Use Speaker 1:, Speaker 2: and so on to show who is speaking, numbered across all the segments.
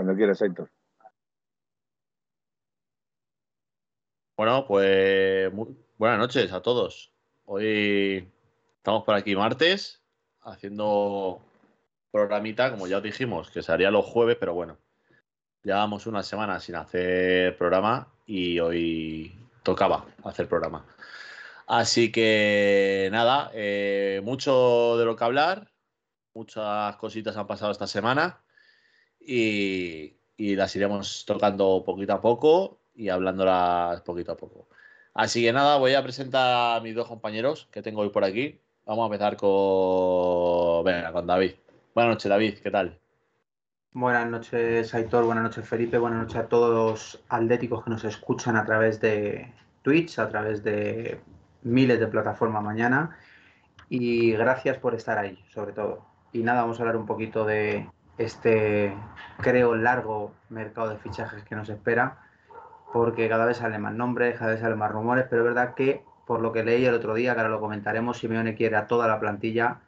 Speaker 1: Cuando quieras, Héctor.
Speaker 2: Bueno, pues buenas noches a todos. Hoy estamos por aquí martes haciendo programita, como ya os dijimos, que se haría los jueves, pero bueno, llevamos una semana sin hacer programa y hoy tocaba hacer programa. Así que nada, eh, mucho de lo que hablar, muchas cositas han pasado esta semana y, las iremos tocando poquito a poco y hablándolas poquito a poco. Así que nada, voy a presentar a mis dos compañeros que tengo hoy por aquí. Vamos a empezar con, con David. Buenas noches, David, ¿qué tal?
Speaker 3: Buenas noches, Aitor. Buenas noches, Felipe. Buenas noches a todos los atléticos que nos escuchan a través de Twitch, a través de miles de plataformas mañana. Y gracias por estar ahí, sobre todo. Y nada, vamos a hablar un poquito de este, creo, largo mercado de fichajes que nos espera, porque cada vez salen más nombres, cada vez salen más rumores, pero es verdad que, por lo que leí el otro día, que ahora lo comentaremos, Simeone quiere a toda la plantilla,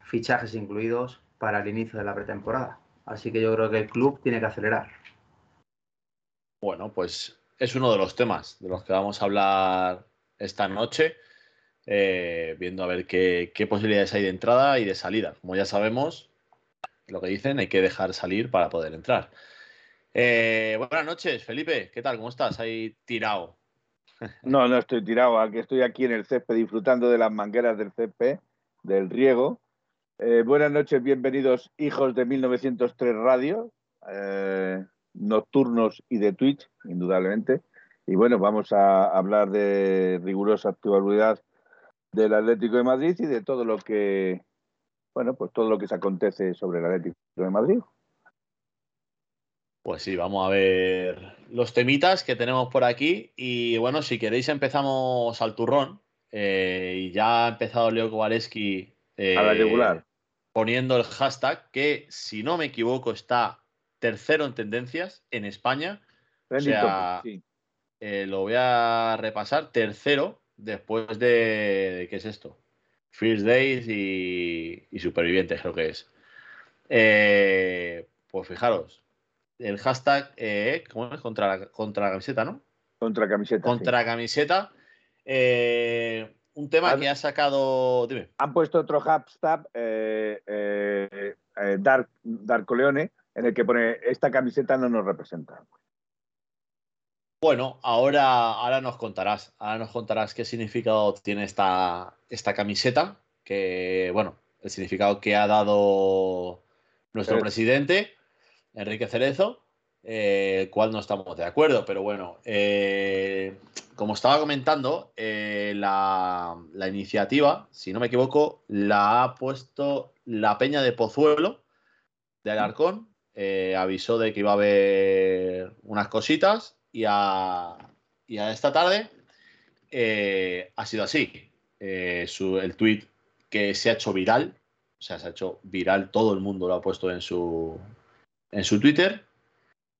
Speaker 3: fichajes incluidos, para el inicio de la pretemporada. Así que yo creo que el club tiene que acelerar.
Speaker 2: Bueno, pues es uno de los temas de los que vamos a hablar esta noche, eh, viendo a ver qué, posibilidades hay de entrada y de salida. Como ya sabemos, lo que dicen, hay que dejar salir para poder entrar. Eh, buenas noches, Felipe. ¿Qué tal? ¿Cómo estás? Ahí tirado.
Speaker 1: No, no estoy tirado. Aquí estoy aquí en el césped disfrutando de las mangueras del césped, del riego. Eh, buenas noches, bienvenidos hijos de 1903 Radio, nocturnos y de Twitch, indudablemente. Y bueno, vamos a hablar de rigurosa actualidad del Atlético de Madrid y de todo lo que, bueno, pues todo lo que se acontece sobre el Atlético de Madrid.
Speaker 2: Pues sí, vamos a ver los temitas que tenemos por aquí. Y bueno, si queréis empezamos al turrón. Eh, y ya ha empezado Leo Kowaleski
Speaker 1: a la regular.
Speaker 2: poniendo el hashtag que, si no me equivoco, está tercero en tendencias en España. O sea, eh, lo voy a repasar. Tercero, después de. ¿Qué es esto? First Days y, Supervivientes, creo que es. Eh, pues fijaros, el hashtag, eh, ¿cómo es? Contra la, contra camiseta, ¿no?
Speaker 1: Contra camiseta.
Speaker 2: Contra camiseta. un tema que ha sacado. Dime.
Speaker 1: Han puesto otro hashtag, Dark, Darko Leone, en el que pone: Esta camiseta no nos representa.
Speaker 2: Bueno, ahora, ahora nos contarás, ahora nos contarás qué significado tiene esta, esta camiseta, que, bueno, el significado que ha dado nuestro presidente, Enrique Cerezo, eh, cual no estamos de acuerdo, pero bueno, eh, como estaba comentando, eh, la, la, iniciativa, si no me equivoco, la ha puesto la Peña de Pozuelo de Alarcón, avisó de que iba a haber unas cositas y a, esta tarde eh, ha sido así. Eh, el tweet que se ha hecho viral, o sea, se ha hecho viral, todo el mundo lo ha puesto en su, en su Twitter.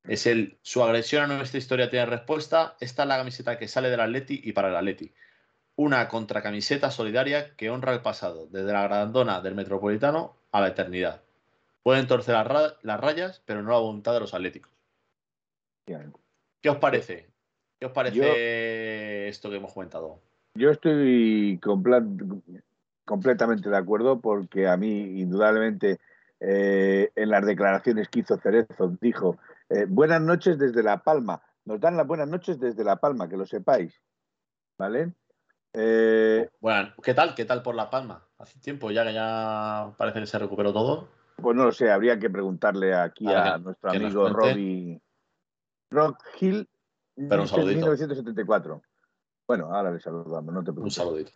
Speaker 2: Es el su agresión a nuestra historia tiene respuesta. Esta es la camiseta que sale del Atleti y para el Atleti. Una contracamiseta solidaria que honra el pasado, desde la grandona del Metropolitano a la eternidad. Pueden torcer las rayas, pero no la voluntad de los atléticos. ¿Qué os parece? ¿Qué os parece esto que hemos comentado?
Speaker 1: Yo estoy completamente de acuerdo porque a mí, indudablemente, eh, en las declaraciones que hizo Cerezo, dijo, eh, buenas noches desde La Palma. Nos dan las buenas noches desde La Palma, que lo sepáis. ¿Vale?
Speaker 2: Eh, bueno, ¿qué tal? ¿Qué tal por La Palma? Hace tiempo ya que ya parece que se recuperó todo.
Speaker 1: Pues no lo sé, habría que preguntarle aquí a, nuestro amigo Robbie, Rock Hill, Pero 1974. Bueno, ahora le saludamos, no te preocupes.
Speaker 2: Un saludito.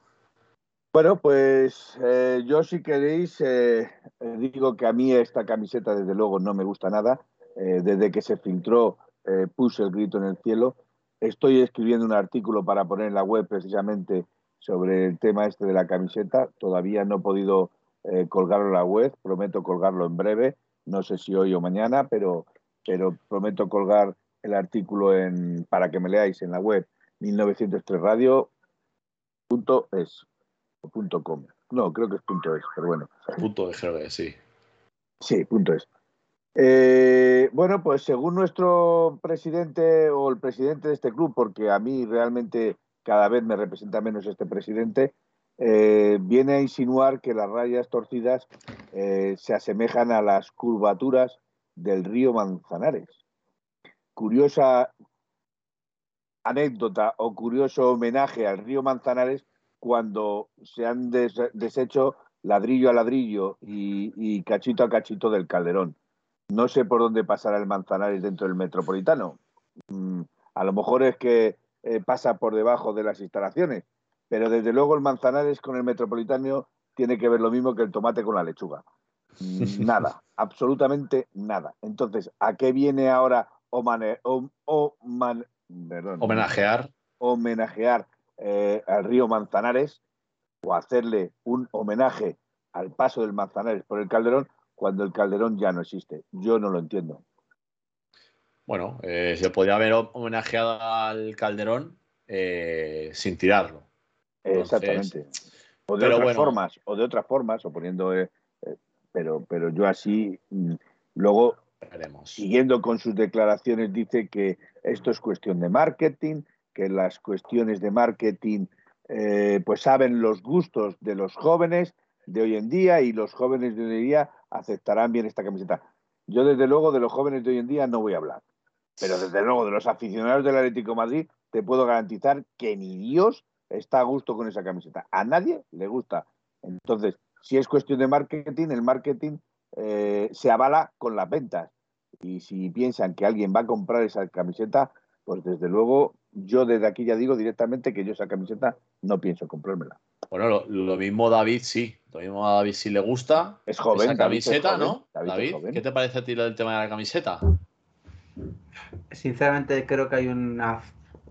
Speaker 1: Bueno, pues eh, yo si queréis, eh, eh, digo que a mí esta camiseta desde luego no me gusta nada. desde que se filtró puse el grito en el cielo. Estoy escribiendo un artículo para poner en la web precisamente sobre el tema este de la camiseta. Todavía no he podido colgarlo en la web, prometo colgarlo en breve. No sé si hoy o mañana, pero, pero prometo colgar el artículo en, para que me leáis en la web 1903radio.es o punto .com. No, creo que es punto .es, pero bueno.
Speaker 2: Punto .es, sí.
Speaker 1: Sí, punto .es. Eh, bueno, pues según nuestro presidente o el presidente de este club, porque a mí realmente cada vez me representa menos este presidente, eh, viene a insinuar que las rayas torcidas eh, se asemejan a las curvaturas del río Manzanares. Curiosa anécdota o curioso homenaje al río Manzanares cuando se han deshecho ladrillo a ladrillo y, cachito a cachito del Calderón. No sé por dónde pasará el Manzanares dentro del metropolitano. Mm, a lo mejor es que eh, pasa por debajo de las instalaciones, pero desde luego el Manzanares con el metropolitano tiene que ver lo mismo que el tomate con la lechuga. Nada, absolutamente nada. Entonces, ¿a qué viene ahora
Speaker 2: homenajear?
Speaker 1: Homenajear eh, al río Manzanares o hacerle un homenaje al paso del Manzanares por el Calderón cuando el Calderón ya no existe. Yo no lo entiendo.
Speaker 2: Bueno, eh, se podría haber homenajeado al Calderón eh, sin tirarlo.
Speaker 1: Exactamente. O de otras formas, o de otras formas, o poniendo. Pero, pero yo así. Mm, siguiendo con sus declaraciones, dice que esto es cuestión de marketing, que las cuestiones de marketing pues saben los gustos de los jóvenes de hoy en día y los jóvenes de hoy en día aceptarán bien esta camiseta. Yo, desde luego, de los jóvenes de hoy en día no voy a hablar. Pero, desde luego, de los aficionados del Atlético Madrid, te puedo garantizar que ni Dios está a gusto con esa camiseta. A nadie le gusta. Entonces, si es cuestión de marketing, el marketing eh, se avala con las ventas. Y si piensan que alguien va a comprar esa camiseta, pues desde luego yo desde aquí ya digo directamente que yo esa camiseta no pienso comprármela.
Speaker 2: Bueno, lo, mismo David sí. Lo mismo a David sí le gusta.
Speaker 1: Es joven.
Speaker 2: Esa camiseta, ¿no? David, ¿qué te parece a ti el tema de la camiseta?
Speaker 3: Sinceramente creo que hay una,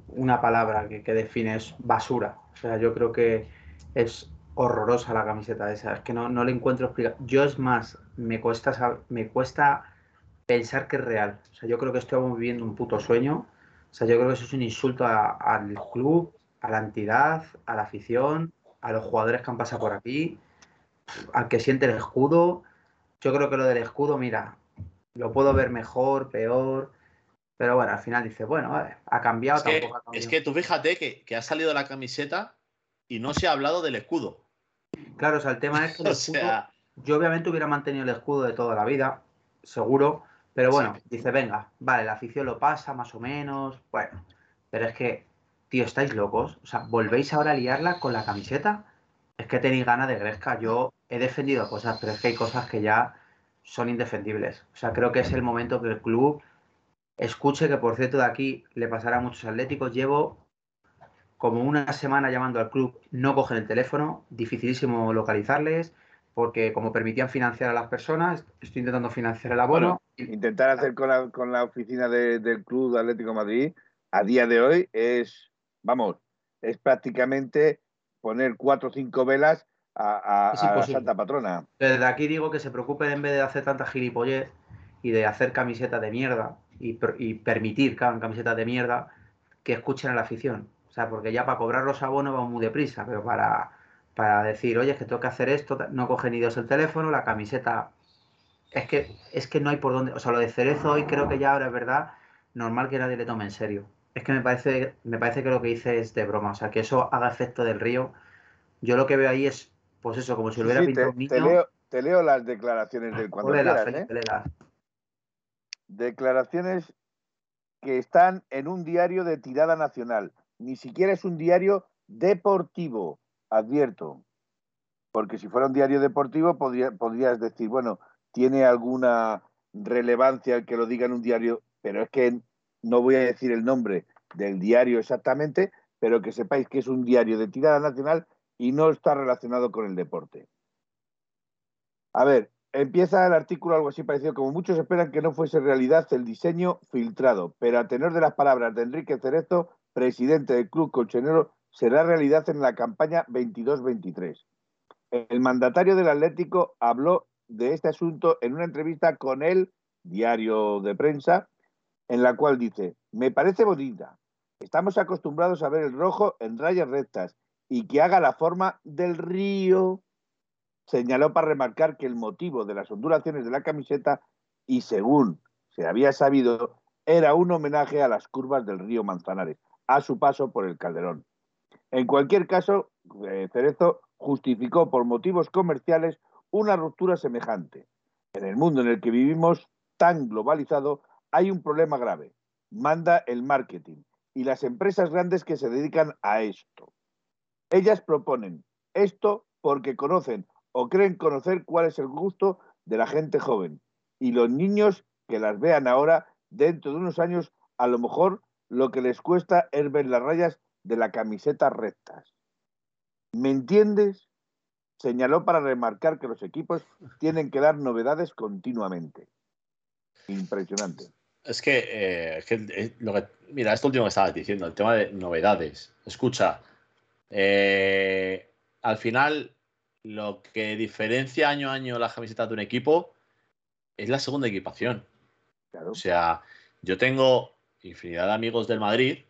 Speaker 3: una palabra que, define es basura. O sea, yo creo que es horrorosa la camiseta esa. Es que no, no le encuentro explicación. Yo es más, me cuesta, me cuesta pensar que es real. O sea, yo creo que estamos viviendo un puto sueño. O sea, yo creo que eso es un insulto al club, a la entidad, a la afición, a los jugadores que han pasado por aquí, al que siente el escudo. Yo creo que lo del escudo, mira, lo puedo ver mejor, peor, pero bueno, al final dice, bueno, ha cambiado,
Speaker 2: es que, Es que tú fíjate que, ha salido la camiseta y no se ha hablado del escudo.
Speaker 3: Claro, o sea, el tema es que yo obviamente hubiera mantenido el escudo de toda la vida, seguro, pero bueno, dice, venga, vale, la afición lo pasa más o menos, bueno, pero es que tío, estáis locos. O sea, ¿volvéis ahora a liarla con la camiseta? Es que tenéis ganas de Gresca. Yo he defendido cosas, pero es que hay cosas que ya son indefendibles. O sea, creo que es el momento que el club escuche que, por cierto, de aquí le pasará a muchos atléticos. Llevo como una semana llamando al club, no cogen el teléfono, dificilísimo localizarles, porque como permitían financiar a las personas, estoy intentando financiar el abono.
Speaker 1: intentar hacer con la, con la oficina del Club Atlético Madrid a día de hoy es vamos, es prácticamente poner cuatro o cinco velas a, la Santa Patrona.
Speaker 3: Desde aquí digo que se preocupen en vez de hacer tanta gilipollez y de hacer camisetas de mierda y, permitir que hagan camisetas de mierda, que escuchen a la afición. Sea, porque ya para cobrar los abonos vamos muy deprisa, pero para, para decir, oye, es que tengo que hacer esto, no cogen ni Dios el teléfono, la camiseta. Es que, es que no hay por dónde. O sea, lo de Cerezo hoy creo que ya ahora es verdad, normal que nadie le tome en serio es que me parece, me parece que lo que dice es de broma. O sea, que eso haga efecto del río. Yo lo que veo ahí es, pues eso, como si lo hubiera pintado un
Speaker 1: niño. Te leo, las declaraciones del cuando ¿eh? Declaraciones que están en un diario de tirada nacional. Ni siquiera es un diario deportivo, advierto. Porque si fuera un diario deportivo podrías decir, bueno, tiene alguna relevancia el que lo diga en un diario, pero es que no voy a decir el nombre del diario exactamente, pero que sepáis que es un diario de tirada nacional y no está relacionado con el deporte. A ver, empieza el artículo algo así parecido, como muchos esperan que no fuese realidad el diseño filtrado, pero a tenor de las palabras de Enrique Cerezo, presidente del Club Colchonero, será realidad en la campaña 22-23. El mandatario del Atlético habló de este asunto en una entrevista con el diario de prensa en la cual dice, me parece bonita, estamos acostumbrados a ver el rojo en rayas rectas y que haga la forma del río. Señaló para remarcar que el motivo de las ondulaciones de la camiseta y según se había sabido, era un homenaje a las curvas del río Manzanares, a su paso por el Calderón. En cualquier caso, eh, Cerezo justificó por motivos comerciales una ruptura semejante. En el mundo en el que vivimos tan globalizado hay un problema grave. Manda el marketing y las empresas grandes que se dedican a esto. Ellas proponen esto porque conocen o creen conocer cuál es el gusto de la gente joven. Y los niños que las vean ahora, dentro de unos años, a lo mejor lo que les cuesta es ver las rayas de la camiseta rectas. ¿Me entiendes? Señaló para remarcar que los equipos tienen que dar novedades continuamente. Impresionante.
Speaker 2: Es que, eh, eh, lo que, mira, esto último que estabas diciendo, el tema de novedades. Escucha, eh, al final lo que diferencia año a año las camisetas de un equipo es la segunda equipación. O sea, yo tengo infinidad de amigos del Madrid,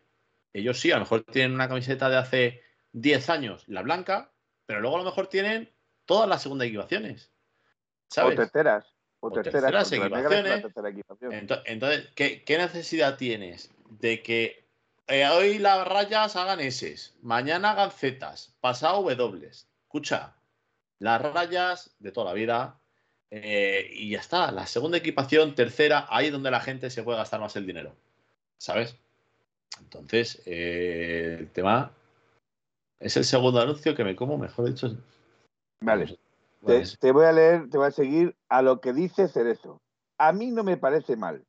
Speaker 2: ellos sí, a lo mejor tienen una camiseta de hace 10 años, la blanca, pero luego a lo mejor tienen todas las segundas equipaciones.
Speaker 1: ¿sabes? O terceras.
Speaker 2: O, terceras, equipaciones. Entonces, ¿qué, necesidad tienes de que eh, hoy las rayas hagan S, mañana hagan Z, pasado W? Escucha, las rayas de toda la vida eh, y ya está. La segunda equipación, tercera, ahí es donde la gente se puede gastar más el dinero. ¿Sabes? Entonces, eh, el tema es el segundo anuncio que me como, mejor dicho.
Speaker 1: Vale. Te, voy a leer, te voy a seguir a lo que dice Cerezo. A mí no me parece mal.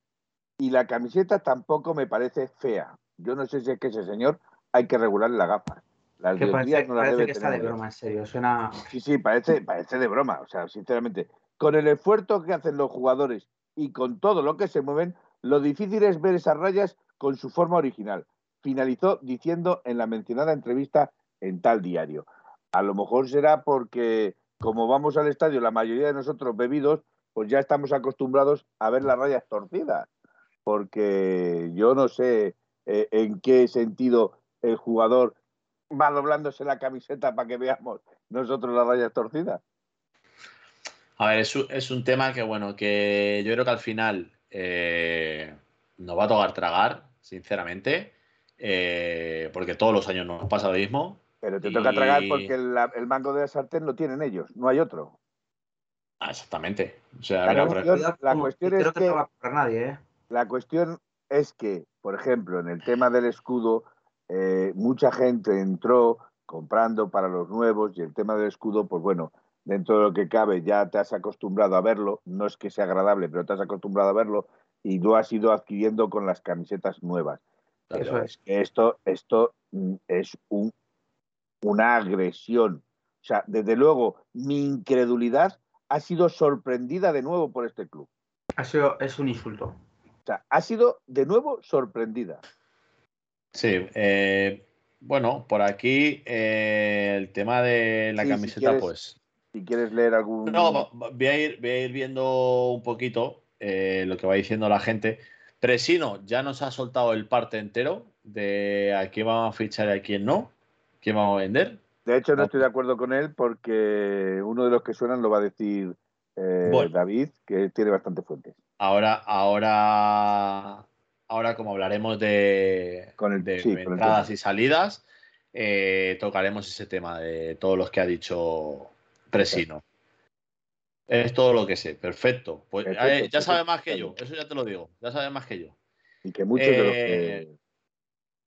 Speaker 1: Y la camiseta tampoco me parece fea. Yo no sé si es que ese señor hay que regularle la gafa.
Speaker 3: Las que parece, no parece que está de broma, en serio. Suena...
Speaker 1: Sí, sí, parece, parece de broma. O sea, sinceramente, con el esfuerzo que hacen los jugadores y con todo lo que se mueven, lo difícil es ver esas rayas con su forma original. Finalizó diciendo en la mencionada entrevista en tal diario. A lo mejor será porque como vamos al estadio, la mayoría de nosotros bebidos, pues ya estamos acostumbrados a ver las rayas torcidas, porque yo no sé eh, en qué sentido el jugador va doblándose la camiseta para que veamos nosotros las rayas torcidas.
Speaker 2: A ver, es, un tema que, bueno, que yo creo que al final eh, nos va a tocar tragar, sinceramente, eh, porque todos los años nos pasa lo mismo.
Speaker 1: Pero te toca tragar porque el, mango de la sartén lo tienen ellos, no hay otro.
Speaker 2: Ah, exactamente.
Speaker 1: la, cuestión, es que, ¿eh? La cuestión es que, por ejemplo, en el tema del escudo, eh, mucha gente entró comprando para los nuevos y el tema del escudo, pues bueno, dentro de lo que cabe ya te has acostumbrado a verlo, no es que sea agradable, pero te has acostumbrado a verlo y lo has ido adquiriendo con las camisetas nuevas. Pero es que esto, esto mm, es un una agresión. O sea, desde luego, mi incredulidad ha sido sorprendida de nuevo por este club.
Speaker 3: Ha sido, es un insulto.
Speaker 1: O sea, ha sido de nuevo sorprendida.
Speaker 2: Sí, eh, bueno, por aquí eh, el tema de la camiseta, pues.
Speaker 1: Si quieres leer algún.
Speaker 2: No, voy a ir, voy a ir viendo un poquito eh, lo que va diciendo la gente. Presino ya nos ha soltado el parte entero de a quién vamos a fichar y a quién no. ¿Quién vamos a vender?
Speaker 1: De hecho, no estoy de acuerdo con él porque uno de los que suenan lo va a decir eh, David, que tiene bastante fuentes.
Speaker 2: Ahora, ahora, ahora como hablaremos de,
Speaker 1: con el,
Speaker 2: de entradas y salidas, eh, tocaremos ese tema de todos los que ha dicho Presino. Es todo lo que sé, perfecto. Pues eh, ya sabe más que yo, eso ya te lo digo, ya sabe más que yo.
Speaker 1: Y que muchos de los que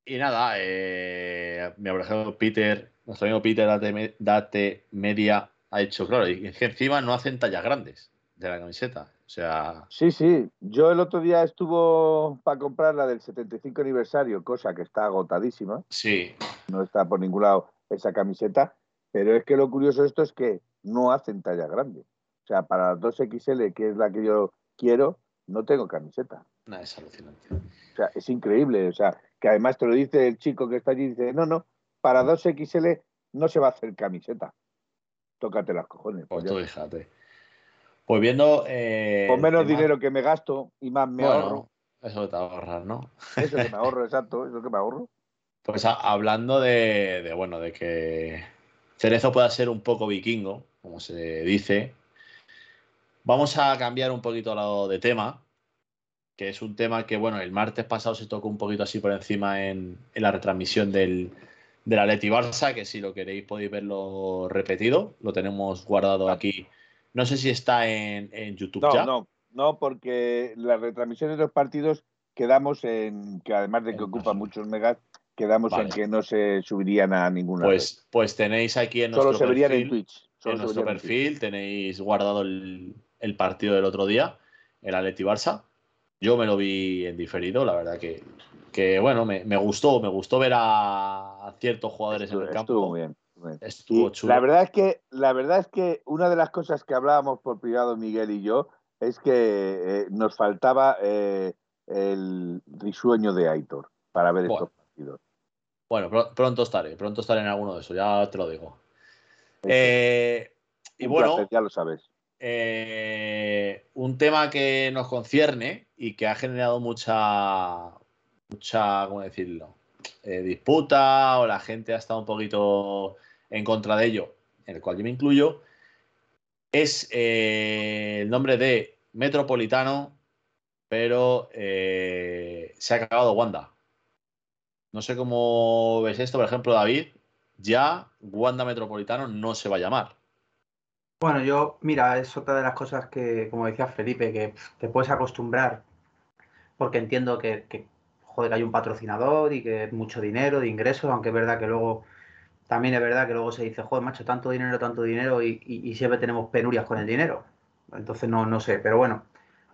Speaker 2: y nada, eh, mi ejemplo Peter, nuestro amigo Peter Date, Media ha hecho, claro, y es que encima no hacen tallas grandes de la camiseta. O sea.
Speaker 1: Sí, sí. Yo el otro día estuvo para comprar la del 75 aniversario, cosa que está agotadísima.
Speaker 2: Sí.
Speaker 1: No está por ningún lado esa camiseta. Pero es que lo curioso de esto es que no hacen talla grande. O sea, para 2XL, que es la que yo quiero, no tengo camiseta.
Speaker 2: No, es alucinante.
Speaker 1: O sea, es increíble. O sea, que además te lo dice el chico que está allí, dice, no, no, para 2XL no se va a hacer camiseta. Tócate las cojones.
Speaker 2: Pues, tú déjate. Pues viendo... Eh,
Speaker 1: Con menos dinero que me gasto y más me ahorro.
Speaker 2: Eso te ahorrar, ¿no?
Speaker 1: Eso que me ahorro, exacto, eso que me ahorro.
Speaker 2: Pues hablando de, de, bueno, de que Cerezo pueda ser un poco vikingo, como se dice, Vamos a cambiar un poquito de tema, que es un tema que, bueno, el martes pasado se tocó un poquito así por encima en, la retransmisión del, del Atleti Barça, que si lo queréis podéis verlo repetido, lo tenemos guardado aquí. No sé si está en, YouTube
Speaker 1: no,
Speaker 2: ya.
Speaker 1: No, no, porque las retransmisiones de los partidos quedamos en que además de que ocupa muchos megas, quedamos en que no se subirían a ninguna.
Speaker 2: Pues, pues tenéis aquí en
Speaker 1: Solo
Speaker 2: nuestro
Speaker 1: se verían en Twitch.
Speaker 2: En nuestro perfil tenéis guardado el, el partido del otro día, el Atleti Barça. Yo me lo vi en diferido, la verdad que, que bueno, me, gustó, me gustó ver a, ciertos jugadores en el campo.
Speaker 1: Estuvo muy bien.
Speaker 2: Estuvo chulo.
Speaker 1: La verdad es que, la verdad es que una de las cosas que hablábamos por privado Miguel y yo es que eh, nos faltaba eh, el risueño de Aitor para ver estos partidos.
Speaker 2: Bueno, pronto estaré, pronto estaré en alguno de esos, ya te lo digo. Eh, y bueno,
Speaker 1: ya lo sabes.
Speaker 2: Eh, un tema que nos concierne y que ha generado mucha, mucha, ¿cómo decirlo? Eh, disputa o la gente ha estado un poquito en contra de ello, en el cual yo me incluyo, es el nombre de Metropolitano, pero se ha acabado Wanda. No sé cómo ves esto, por ejemplo, David, ya Wanda Metropolitano no se va a llamar.
Speaker 3: Bueno, yo, mira, es otra de las cosas que, como decía Felipe, que te puedes acostumbrar, porque entiendo que, que, joder, hay un patrocinador y que es mucho dinero, de ingresos, aunque es verdad que luego, también es verdad que luego se dice, joder, macho, tanto dinero, tanto dinero, y, siempre tenemos penurias con el dinero. Entonces, no, no sé, pero bueno,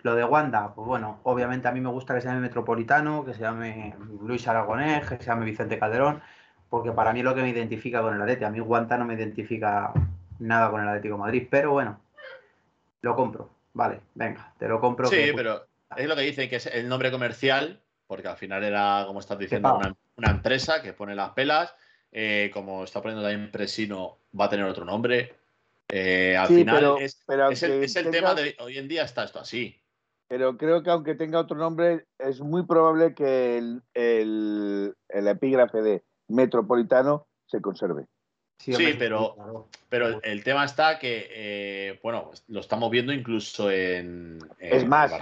Speaker 3: lo de Wanda, pues bueno, obviamente a mí me gusta que se llame Metropolitano, que se llame Luis Aragonés, que se llame Vicente Calderón, porque para mí es lo que me identifica con el Atleti. A mí Wanda no me identifica nada con el Atlético Madrid, pero bueno, lo compro. Vale, venga, te lo compro.
Speaker 2: Sí, pero es lo que dice que es el nombre comercial, porque al final era, como estás diciendo, una, empresa que pone las pelas. Eh, como está poniendo también Presino, va a tener otro nombre. Eh, al final es, el, tema de hoy en día está esto así.
Speaker 1: Pero creo que aunque tenga otro nombre, es muy probable que el, el epígrafe de metropolitano se conserve.
Speaker 2: Sí, pero, pero el, tema está que, eh, bueno, lo estamos viendo incluso en,
Speaker 1: es más.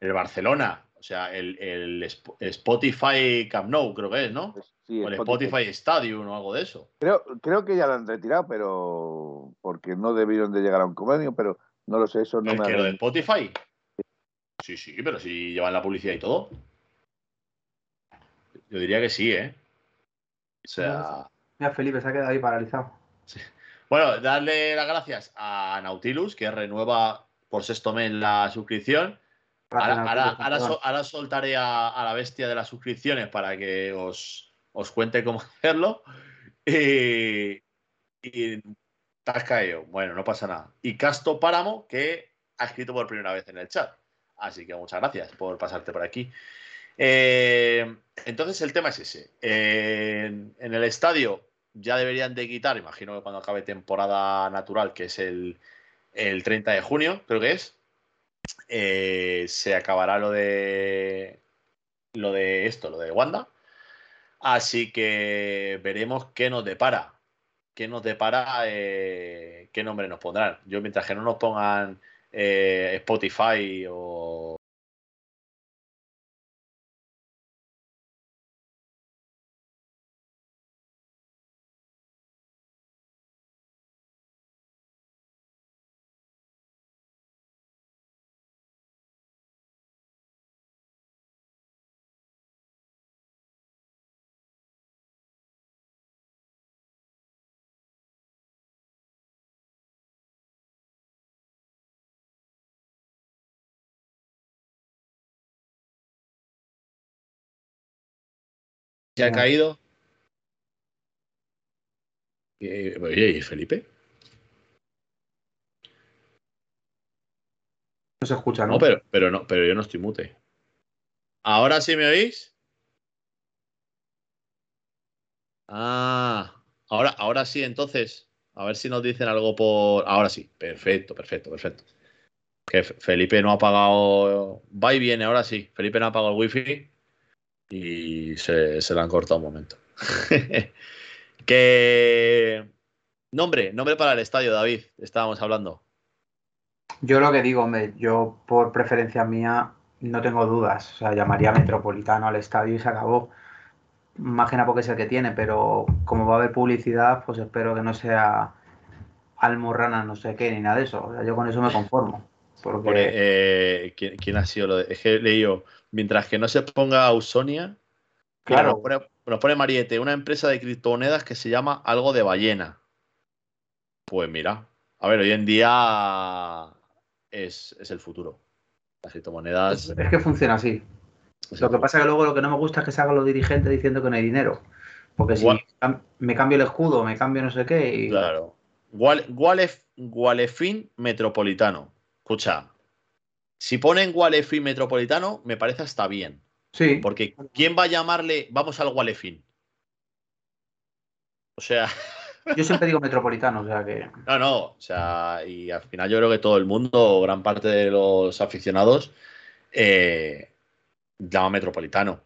Speaker 2: El, Barcelona, o sea, el, Spotify Camp Nou, creo que es, ¿no? Pues o el Spotify. Stadium o algo de eso.
Speaker 1: Creo, creo que ya lo han retirado, pero porque no debieron de llegar a un convenio, pero no lo sé, eso no
Speaker 2: ¿El
Speaker 1: me
Speaker 2: que lo de Spotify? Sí, sí, pero si llevan la publicidad y todo. Yo diría que sí, ¿eh? O sea.
Speaker 3: Mira, Felipe se ha quedado ahí paralizado.
Speaker 2: Bueno, darle las gracias a Nautilus, que renueva por sexto mes la suscripción. Ahora, soltaré a, la bestia de las suscripciones para que os, cuente cómo hacerlo. Y, y caído. Bueno, no pasa nada. Y Casto Páramo, que ha escrito por primera vez en el chat. Así que muchas gracias por pasarte por aquí. Eh, entonces el tema es ese. en el estadio ya deberían de quitar, imagino que cuando acabe temporada natural, que es el, 30 de junio, creo que es, eh, se acabará lo de lo de esto, lo de Wanda. Así que veremos qué nos depara. ¿Qué nos depara? Eh, ¿Qué nombre nos pondrán? Yo, mientras que no nos pongan Spotify o ¿Se ha caído? Eh, oye, ¿y Felipe?
Speaker 3: No se escucha, ¿no?
Speaker 2: No, pero, pero no, pero yo no estoy mute. ¿Ahora sí me oís? Ah, ahora, ahora sí, entonces. A ver si nos dicen algo por. Ahora sí, perfecto, perfecto, perfecto. Que Felipe no ha apagado. Va y viene, ahora sí. Felipe no ha apagado el wifi y se, se la han cortado un momento. que nombre, nombre para el estadio, David, estábamos hablando.
Speaker 3: Yo lo que digo, hombre, yo por preferencia mía no tengo dudas. O sea, llamaría Metropolitano al estadio y se acabó. Imagina porque es el que tiene, pero como va a haber publicidad, pues espero que no sea Almorrana, no sé qué, ni nada de eso. O sea, yo con eso me conformo. Porque...
Speaker 2: Eh, ¿quién, ha sido lo de.? Es que he leído, mientras que no se ponga Ausonia.
Speaker 3: Claro.
Speaker 2: Nos pone, nos pone Mariette, una empresa de criptomonedas que se llama algo de ballena. Pues mira, a ver, hoy en día es, el futuro. Las criptomonedas.
Speaker 3: Es que funciona así. Lo que pasa es que luego lo que no me gusta es que se hagan los dirigentes diciendo que no hay dinero. Porque si me cambio el escudo, me cambio no sé qué. Y...
Speaker 2: Claro. Gualefin Metropolitano. Escucha, si ponen Gualefin Metropolitano, me parece hasta bien.
Speaker 3: Sí.
Speaker 2: Porque ¿quién va a llamarle vamos al Gualefin? O sea.
Speaker 3: Yo siempre digo metropolitano, o sea que.
Speaker 2: No, no, o sea, y al final yo creo que todo el mundo, gran parte de los aficionados, eh, llama metropolitano.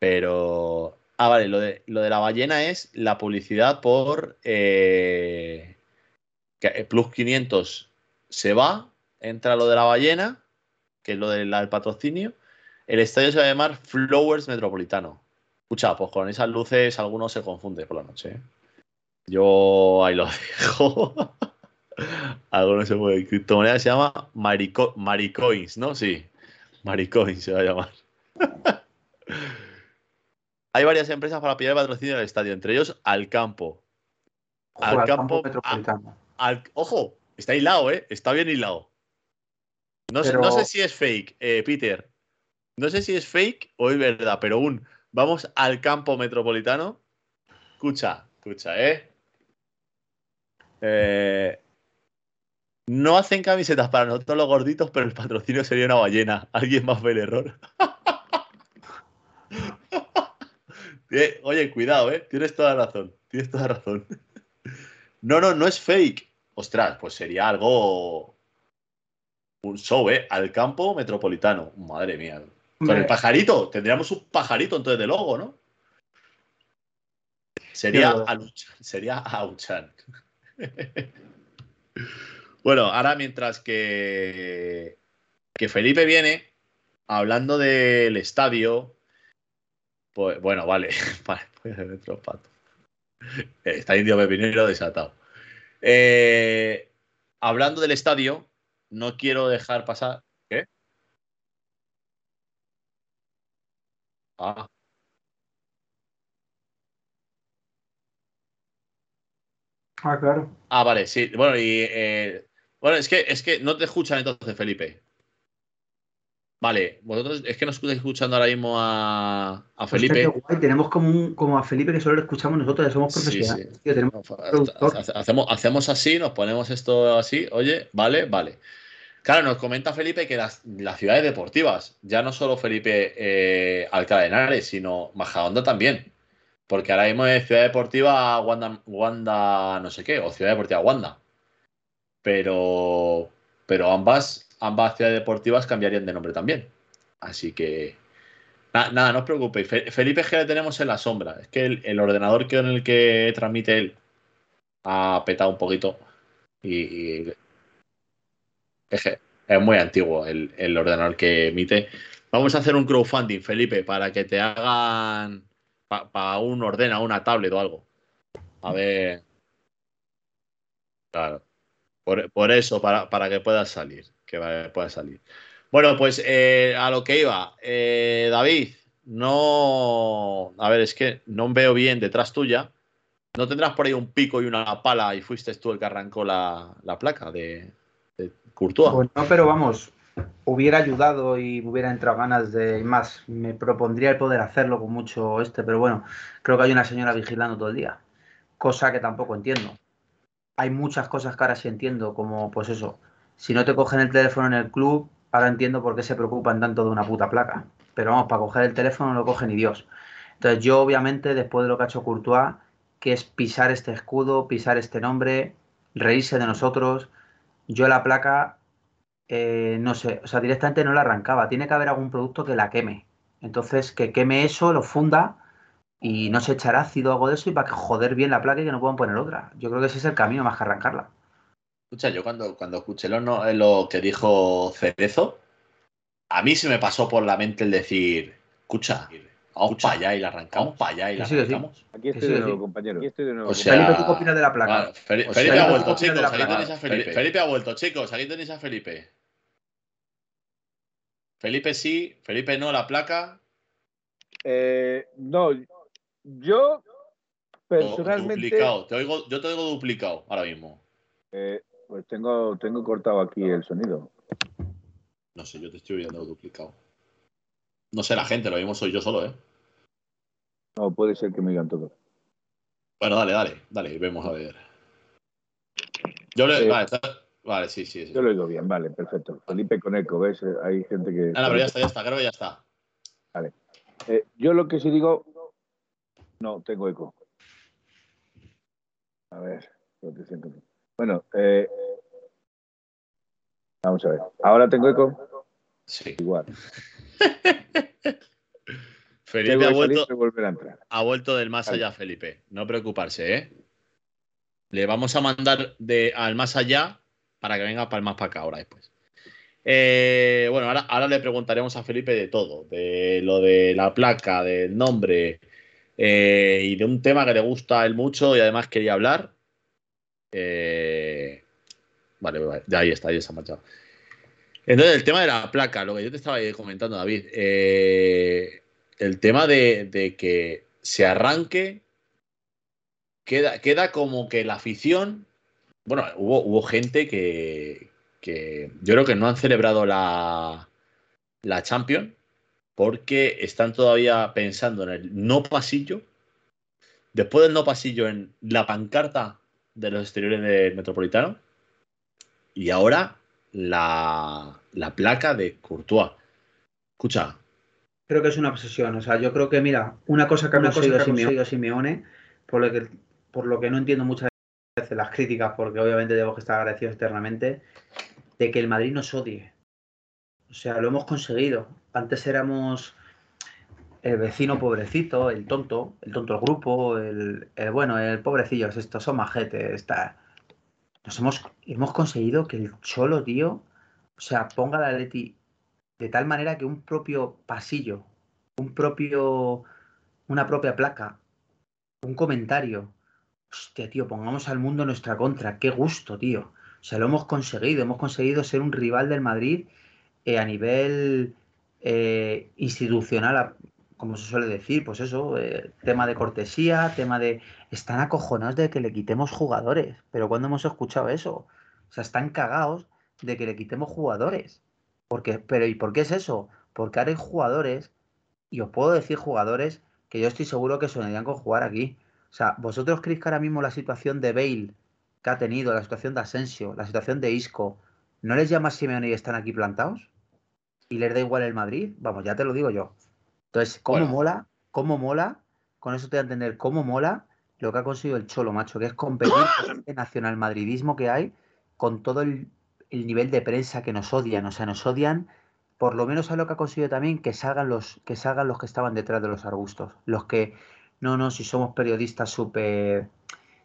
Speaker 2: Pero. Ah, vale, lo de, lo de la ballena es la publicidad por. Eh, Plus 500 se va, entra lo de la ballena, que es lo del patrocinio. El estadio se va a llamar Flowers Metropolitano. Escucha, pues con esas luces algunos se confunde por la noche. ¿eh? Yo ahí lo dejo. Algunos se puede. Criptomoneda se llama Maricoins, ¿no? Sí. Maricoins se va a llamar. Hay varias empresas para pillar el patrocinio del estadio, entre ellos Alcampo.
Speaker 3: Al campo, metropolitano.
Speaker 2: ojo, está hilado, ¿eh? Está bien hilado. No, sé, no sé, si es fake, eh, Peter. No sé si es fake o es verdad, pero un vamos al campo metropolitano. Escucha, escucha, ¿eh? Eh, no hacen camisetas para nosotros los gorditos, pero el patrocinio sería una ballena. ¿Alguien más ve el error? Eh, oye, cuidado, ¿eh? Tienes toda razón. Tienes toda razón. No, no, no es fake. Ostras, pues sería algo. Un show, ¿eh? Al campo metropolitano. Madre mía. Con el pajarito. Tendríamos un pajarito entonces de logo, ¿no? Sería Auchan. Sería Auchan. bueno, ahora mientras que, que Felipe viene hablando del estadio, pues bueno, vale, vale, pato. Está indio pepinero desatado. Eh, hablando del estadio, no quiero dejar pasar. ¿Qué? Ah,
Speaker 3: Ah, claro.
Speaker 2: Ah, vale, sí. Bueno, y. Eh, bueno, es que, es que no te escuchan entonces, Felipe. Vale, vosotros es que no estáis escuchando ahora mismo a, a Felipe.
Speaker 3: Tenemos como, como a Felipe que solo lo escuchamos nosotros, ya somos profesionales.
Speaker 2: hacemos, hacemos así, nos ponemos esto así, oye, vale, vale. Claro, nos comenta Felipe que las, ciudades deportivas, ya no solo Felipe eh, sino Majadahonda también. Porque ahora mismo es Ciudad Deportiva Wanda, no sé qué, o Ciudad Deportiva Wanda. Pero, pero ambas, ambas ciudades deportivas cambiarían de nombre también. Así que nada, no os preocupéis. Felipe G le tenemos en la sombra. Es que el, ordenador que en el que transmite él ha petado un poquito. Y, es, muy antiguo el, ordenador que emite. Vamos a hacer un crowdfunding, Felipe, para que te hagan para un ordena, una tablet o algo. A ver. Claro. Por, eso, para, que pueda salir. Que pueda salir. Bueno, pues eh, a lo que iba. Eh, David, no. A ver, es que no veo bien detrás tuya. ¿No tendrás por ahí un pico y una pala y fuiste tú el que arrancó la, placa de, de
Speaker 3: Pues no, pero vamos, hubiera ayudado y hubiera entrado ganas de más. Me propondría el poder hacerlo con mucho este, pero bueno, creo que hay una señora vigilando todo el día, cosa que tampoco entiendo. Hay muchas cosas que ahora sí entiendo, como pues eso, si no te cogen el teléfono en el club, ahora entiendo por qué se preocupan tanto de una puta placa. Pero vamos, para coger el teléfono no lo coge ni Dios. Entonces yo obviamente, después de lo que ha hecho Courtois, que es pisar este escudo, pisar este nombre, reírse de nosotros, yo la placa eh, no sé, o sea, directamente no la arrancaba. Tiene que haber algún producto que la queme. Entonces, que queme eso, lo funda y no se echará ácido o algo de eso y para que joder bien la placa y que no puedan poner otra. Yo creo que ese es el camino más que arrancarla.
Speaker 2: Escucha, yo cuando, cuando escuché lo, no- lo que dijo Cerezo, a mí se me pasó por la mente el decir, escucha, vamos para allá y la arrancamos, para allá y la
Speaker 3: sí, sí.
Speaker 2: arrancamos.
Speaker 1: Aquí estoy de nuevo, compañero. Aquí estoy de nuevo.
Speaker 2: O sea,
Speaker 3: Felipe, ¿tú qué opinas de la placa?
Speaker 2: Vale, Fel-
Speaker 3: O
Speaker 2: Felipe ha
Speaker 3: ¿qué
Speaker 2: vuelto, chicos. Aquí tenéis a Felipe. Felipe ha vuelto, chicos. Aquí tenéis a Felipe. Felipe sí, Felipe no, la placa.
Speaker 1: Eh, no, yo personalmente
Speaker 2: Duplicado. Te oigo, yo te oigo duplicado ahora mismo.
Speaker 1: eh, pues tengo, tengo cortado aquí el sonido.
Speaker 2: No sé, yo te estoy oyendo duplicado. No sé la gente, lo mismo soy yo solo, ¿eh?
Speaker 1: No, puede ser que me digan todo.
Speaker 2: Bueno, dale, dale, dale, vemos a ver. Yo le.
Speaker 1: Eh,
Speaker 2: vale, está- vale, sí, sí. sí.
Speaker 1: Yo lo oigo bien, vale, perfecto. Felipe con eco, ¿ves? Hay gente que...
Speaker 2: Ah, no, pero ya está, ya está, creo que ya está.
Speaker 1: Eh, yo lo que sí digo... No, tengo eco. A ver. protección contra- Bueno, eh, vamos a ver. ¿Ahora tengo eco?
Speaker 2: Sí.
Speaker 1: Igual.
Speaker 2: Felipe ha vuelto,
Speaker 1: a entrar.
Speaker 2: ha vuelto del más allá, Felipe. No preocuparse, ¿eh? Le vamos a mandar de, al más allá para que venga para el más para acá ahora después. Eh, bueno, ahora, ahora le preguntaremos a Felipe de todo, de lo de la placa, del nombre eh, y de un tema que le gusta a él mucho y además quería hablar. Eh, vale, vale, ahí está, ahí está marchado. Entonces, el tema de la placa, lo que yo te estaba comentando, David, eh, el tema de, que se arranque, queda, queda como que la afición, bueno, hubo, hubo gente que, que yo creo que no han celebrado la, la Champions porque están todavía pensando en el no pasillo, después del no pasillo en la pancarta de los exteriores del Metropolitano y ahora la, la placa de Courtois. Escucha,
Speaker 3: Creo que es una obsesión. O sea, yo creo que, mira, una cosa que ha conseguido Simeone, Simeone, por lo, que, por lo que no entiendo muchas veces las críticas, porque obviamente tengo que estar agradecido eternamente, de que el Madrid nos odie. O sea, lo hemos conseguido. Antes éramos el vecino pobrecito, el tonto, el tonto del grupo, el, el bueno, el pobrecillo, es esto, son majetes, está. Nos hemos, hemos conseguido que el Cholo, tío, o sea, ponga la Leti de tal manera que un propio pasillo, un propio, una propia placa, un comentario. Hostia, tío, pongamos al mundo nuestra contra. Qué gusto, tío. O sea, lo hemos conseguido. Hemos conseguido ser un rival del Madrid eh, a nivel eh, institucional, como se suele decir, pues eso, eh, tema de cortesía, tema de... Están acojonados de que le quitemos jugadores. Pero ¿cuándo hemos escuchado eso? O sea, están cagados de que le quitemos jugadores. Porque, pero ¿y por qué es eso? Porque ahora hay jugadores, y os puedo decir jugadores, que yo estoy seguro que soñarían con jugar aquí. O sea, ¿vosotros creéis que ahora mismo la situación de Bale que ha tenido, la situación de Asensio, la situación de Isco, no les llama Simeone y están aquí plantados? ¿Y les da igual el Madrid? Vamos, ya te lo digo yo. Entonces, ¿cómo
Speaker 2: Bueno.
Speaker 3: mola? ¿Cómo mola? Con eso te voy a entender cómo mola lo que ha conseguido el Cholo, macho, que es competir con este nacionalmadridismo que hay con todo el, el nivel de prensa que nos odian. O sea, nos odian por lo menos a lo que ha conseguido también que salgan los que salgan los que estaban detrás de los arbustos. Los que, no, no, si somos periodistas súper,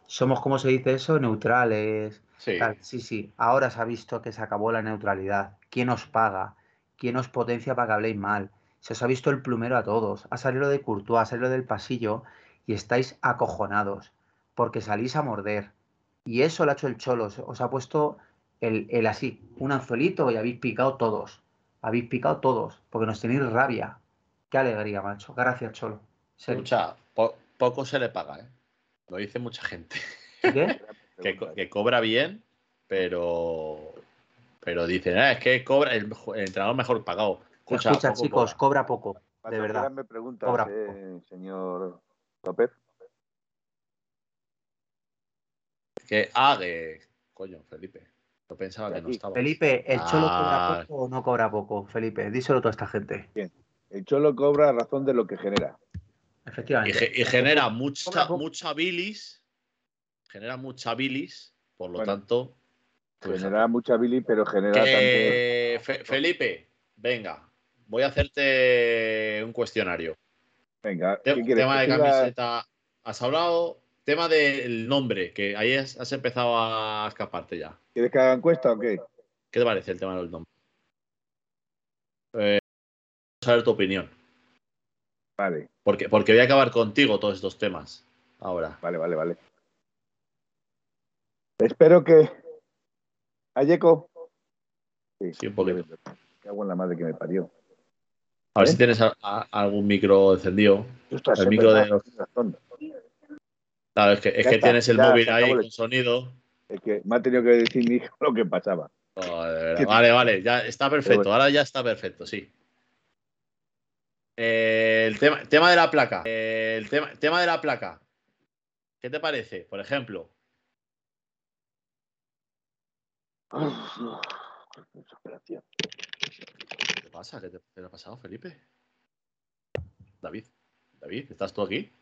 Speaker 3: somos, ¿cómo se dice eso? Neutrales.
Speaker 2: sí.
Speaker 3: Tal. Sí, sí, ahora se ha visto que se acabó la neutralidad. ¿Quién os paga? ¿Quién os potencia para que habléis mal? Se os ha visto el plumero a todos. Ha salido de Courtois, ha salido del pasillo y estáis acojonados porque salís a morder. Y eso lo ha hecho el Cholo. Os- ha puesto el, el así, un anzuelito y habéis picado todos. Habéis picado todos porque nos tenéis rabia. Qué alegría, macho. Gracias, Cholo.
Speaker 2: Escucha, po- poco se le paga, ¿eh? Lo dice mucha gente.
Speaker 3: ¿Qué?
Speaker 2: Que, co- que cobra bien, pero. Pero dicen, "Ah, es que cobra el, el entrenador mejor pagado. Escucha,
Speaker 3: Escucha,
Speaker 2: poco
Speaker 3: chicos,
Speaker 2: cobra.
Speaker 3: cobra poco. De verdad.
Speaker 1: me preguntas,
Speaker 3: Cobra
Speaker 1: eh, señor López.
Speaker 2: Que, ah, de. Coño, Felipe. Yo pensaba que no estaba.
Speaker 3: Felipe, ¿el Cholo
Speaker 2: Ah.
Speaker 3: cobra poco o no cobra poco? Felipe, díselo a toda esta gente.
Speaker 1: El Cholo cobra a razón de lo que genera.
Speaker 2: Y,
Speaker 3: Efectivamente.
Speaker 2: ge- y genera mucha, mucha bilis. Genera mucha bilis. Por lo
Speaker 1: Bueno,
Speaker 2: tanto. pues,
Speaker 1: Genera mucha Billy, pero genera
Speaker 2: que- Fe- Felipe, venga. Voy a hacerte un cuestionario.
Speaker 1: Venga, ¿qué
Speaker 2: tema de camiseta has hablado. tema del nombre, que ahí has, has empezado a escaparte ya.
Speaker 1: ¿Quieres que haga encuesta o qué?
Speaker 2: ¿Qué te parece el tema del nombre? Eh, saber tu opinión.
Speaker 1: Vale,
Speaker 2: Porque, porque voy a acabar contigo todos estos temas ahora.
Speaker 1: vale, vale, vale. Espero que. ¿Ayeco?
Speaker 2: Sí, un poquito.
Speaker 1: En la madre que me parió.
Speaker 2: A ver
Speaker 1: ¿Eh?
Speaker 2: si tienes a- a- algún micro encendido. El micro de-
Speaker 1: razón.
Speaker 2: Claro, es que, es que
Speaker 1: está,
Speaker 2: tienes el
Speaker 1: ya,
Speaker 2: móvil ahí
Speaker 1: acabó el-
Speaker 2: con sonido.
Speaker 1: Es que me ha tenido que decir mi hijo lo que pasaba. ¿Qué-
Speaker 2: vale, vale, ya está perfecto.
Speaker 1: bueno.
Speaker 2: Ahora ya está perfecto, sí. Eh, el tema, tema de la placa. Eh, el tema, tema de la placa. ¿Qué te parece? Por ejemplo,
Speaker 1: Desesperación.
Speaker 2: ¿qué te pasa? ¿Qué te, qué te ha pasado, Felipe? David, David, ¿estás tú aquí?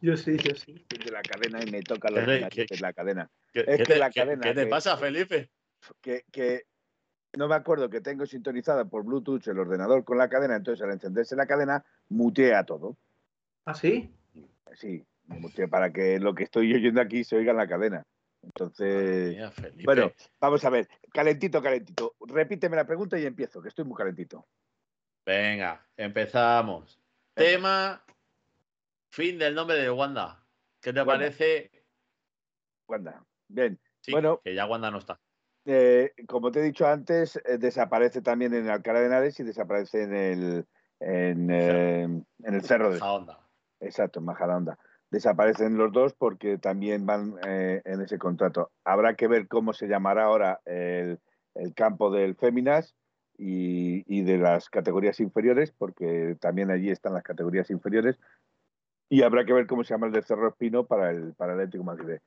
Speaker 3: Yo sí, yo sí.
Speaker 1: de la cadena y me toca los
Speaker 2: ¿Qué le-
Speaker 1: narices
Speaker 2: qué-
Speaker 1: de la cadena.
Speaker 2: ¿Qué,
Speaker 1: Es que
Speaker 2: te,
Speaker 1: la
Speaker 2: qué-
Speaker 1: cadena
Speaker 2: qué te
Speaker 1: que-
Speaker 2: pasa, Felipe?
Speaker 1: Que, que no me acuerdo que tengo sintonizada por Bluetooth el ordenador con la cadena, entonces al encenderse la cadena, mutea todo.
Speaker 3: ¿Ah, sí?
Speaker 1: Sí, mutea para que lo que estoy oyendo aquí se oiga en la cadena. Entonces,
Speaker 2: mía,
Speaker 1: bueno, vamos a ver, calentito, calentito. Repíteme la pregunta y empiezo, que estoy muy calentito.
Speaker 2: Venga, empezamos.
Speaker 1: Venga.
Speaker 2: Tema fin del nombre de Wanda. ¿Qué te
Speaker 1: Wanda.
Speaker 2: parece?
Speaker 1: Wanda. Bien,
Speaker 2: Sí,
Speaker 1: Bueno.
Speaker 2: que ya Wanda no está.
Speaker 1: Eh, como te he dicho antes, eh, desaparece también en Alcalá de Henares y desaparece en el, en, eh, en el Cerro de
Speaker 2: Esa onda.
Speaker 1: Exacto, en Majadahonda. Desaparecen los dos porque también van eh, en ese contrato. Habrá que ver cómo se llamará ahora el, el campo del Féminas y, y de las categorías inferiores, porque también allí están las categorías inferiores. Y habrá que ver cómo se llama el de Cerro Espino para el, para el Atlético Madrid.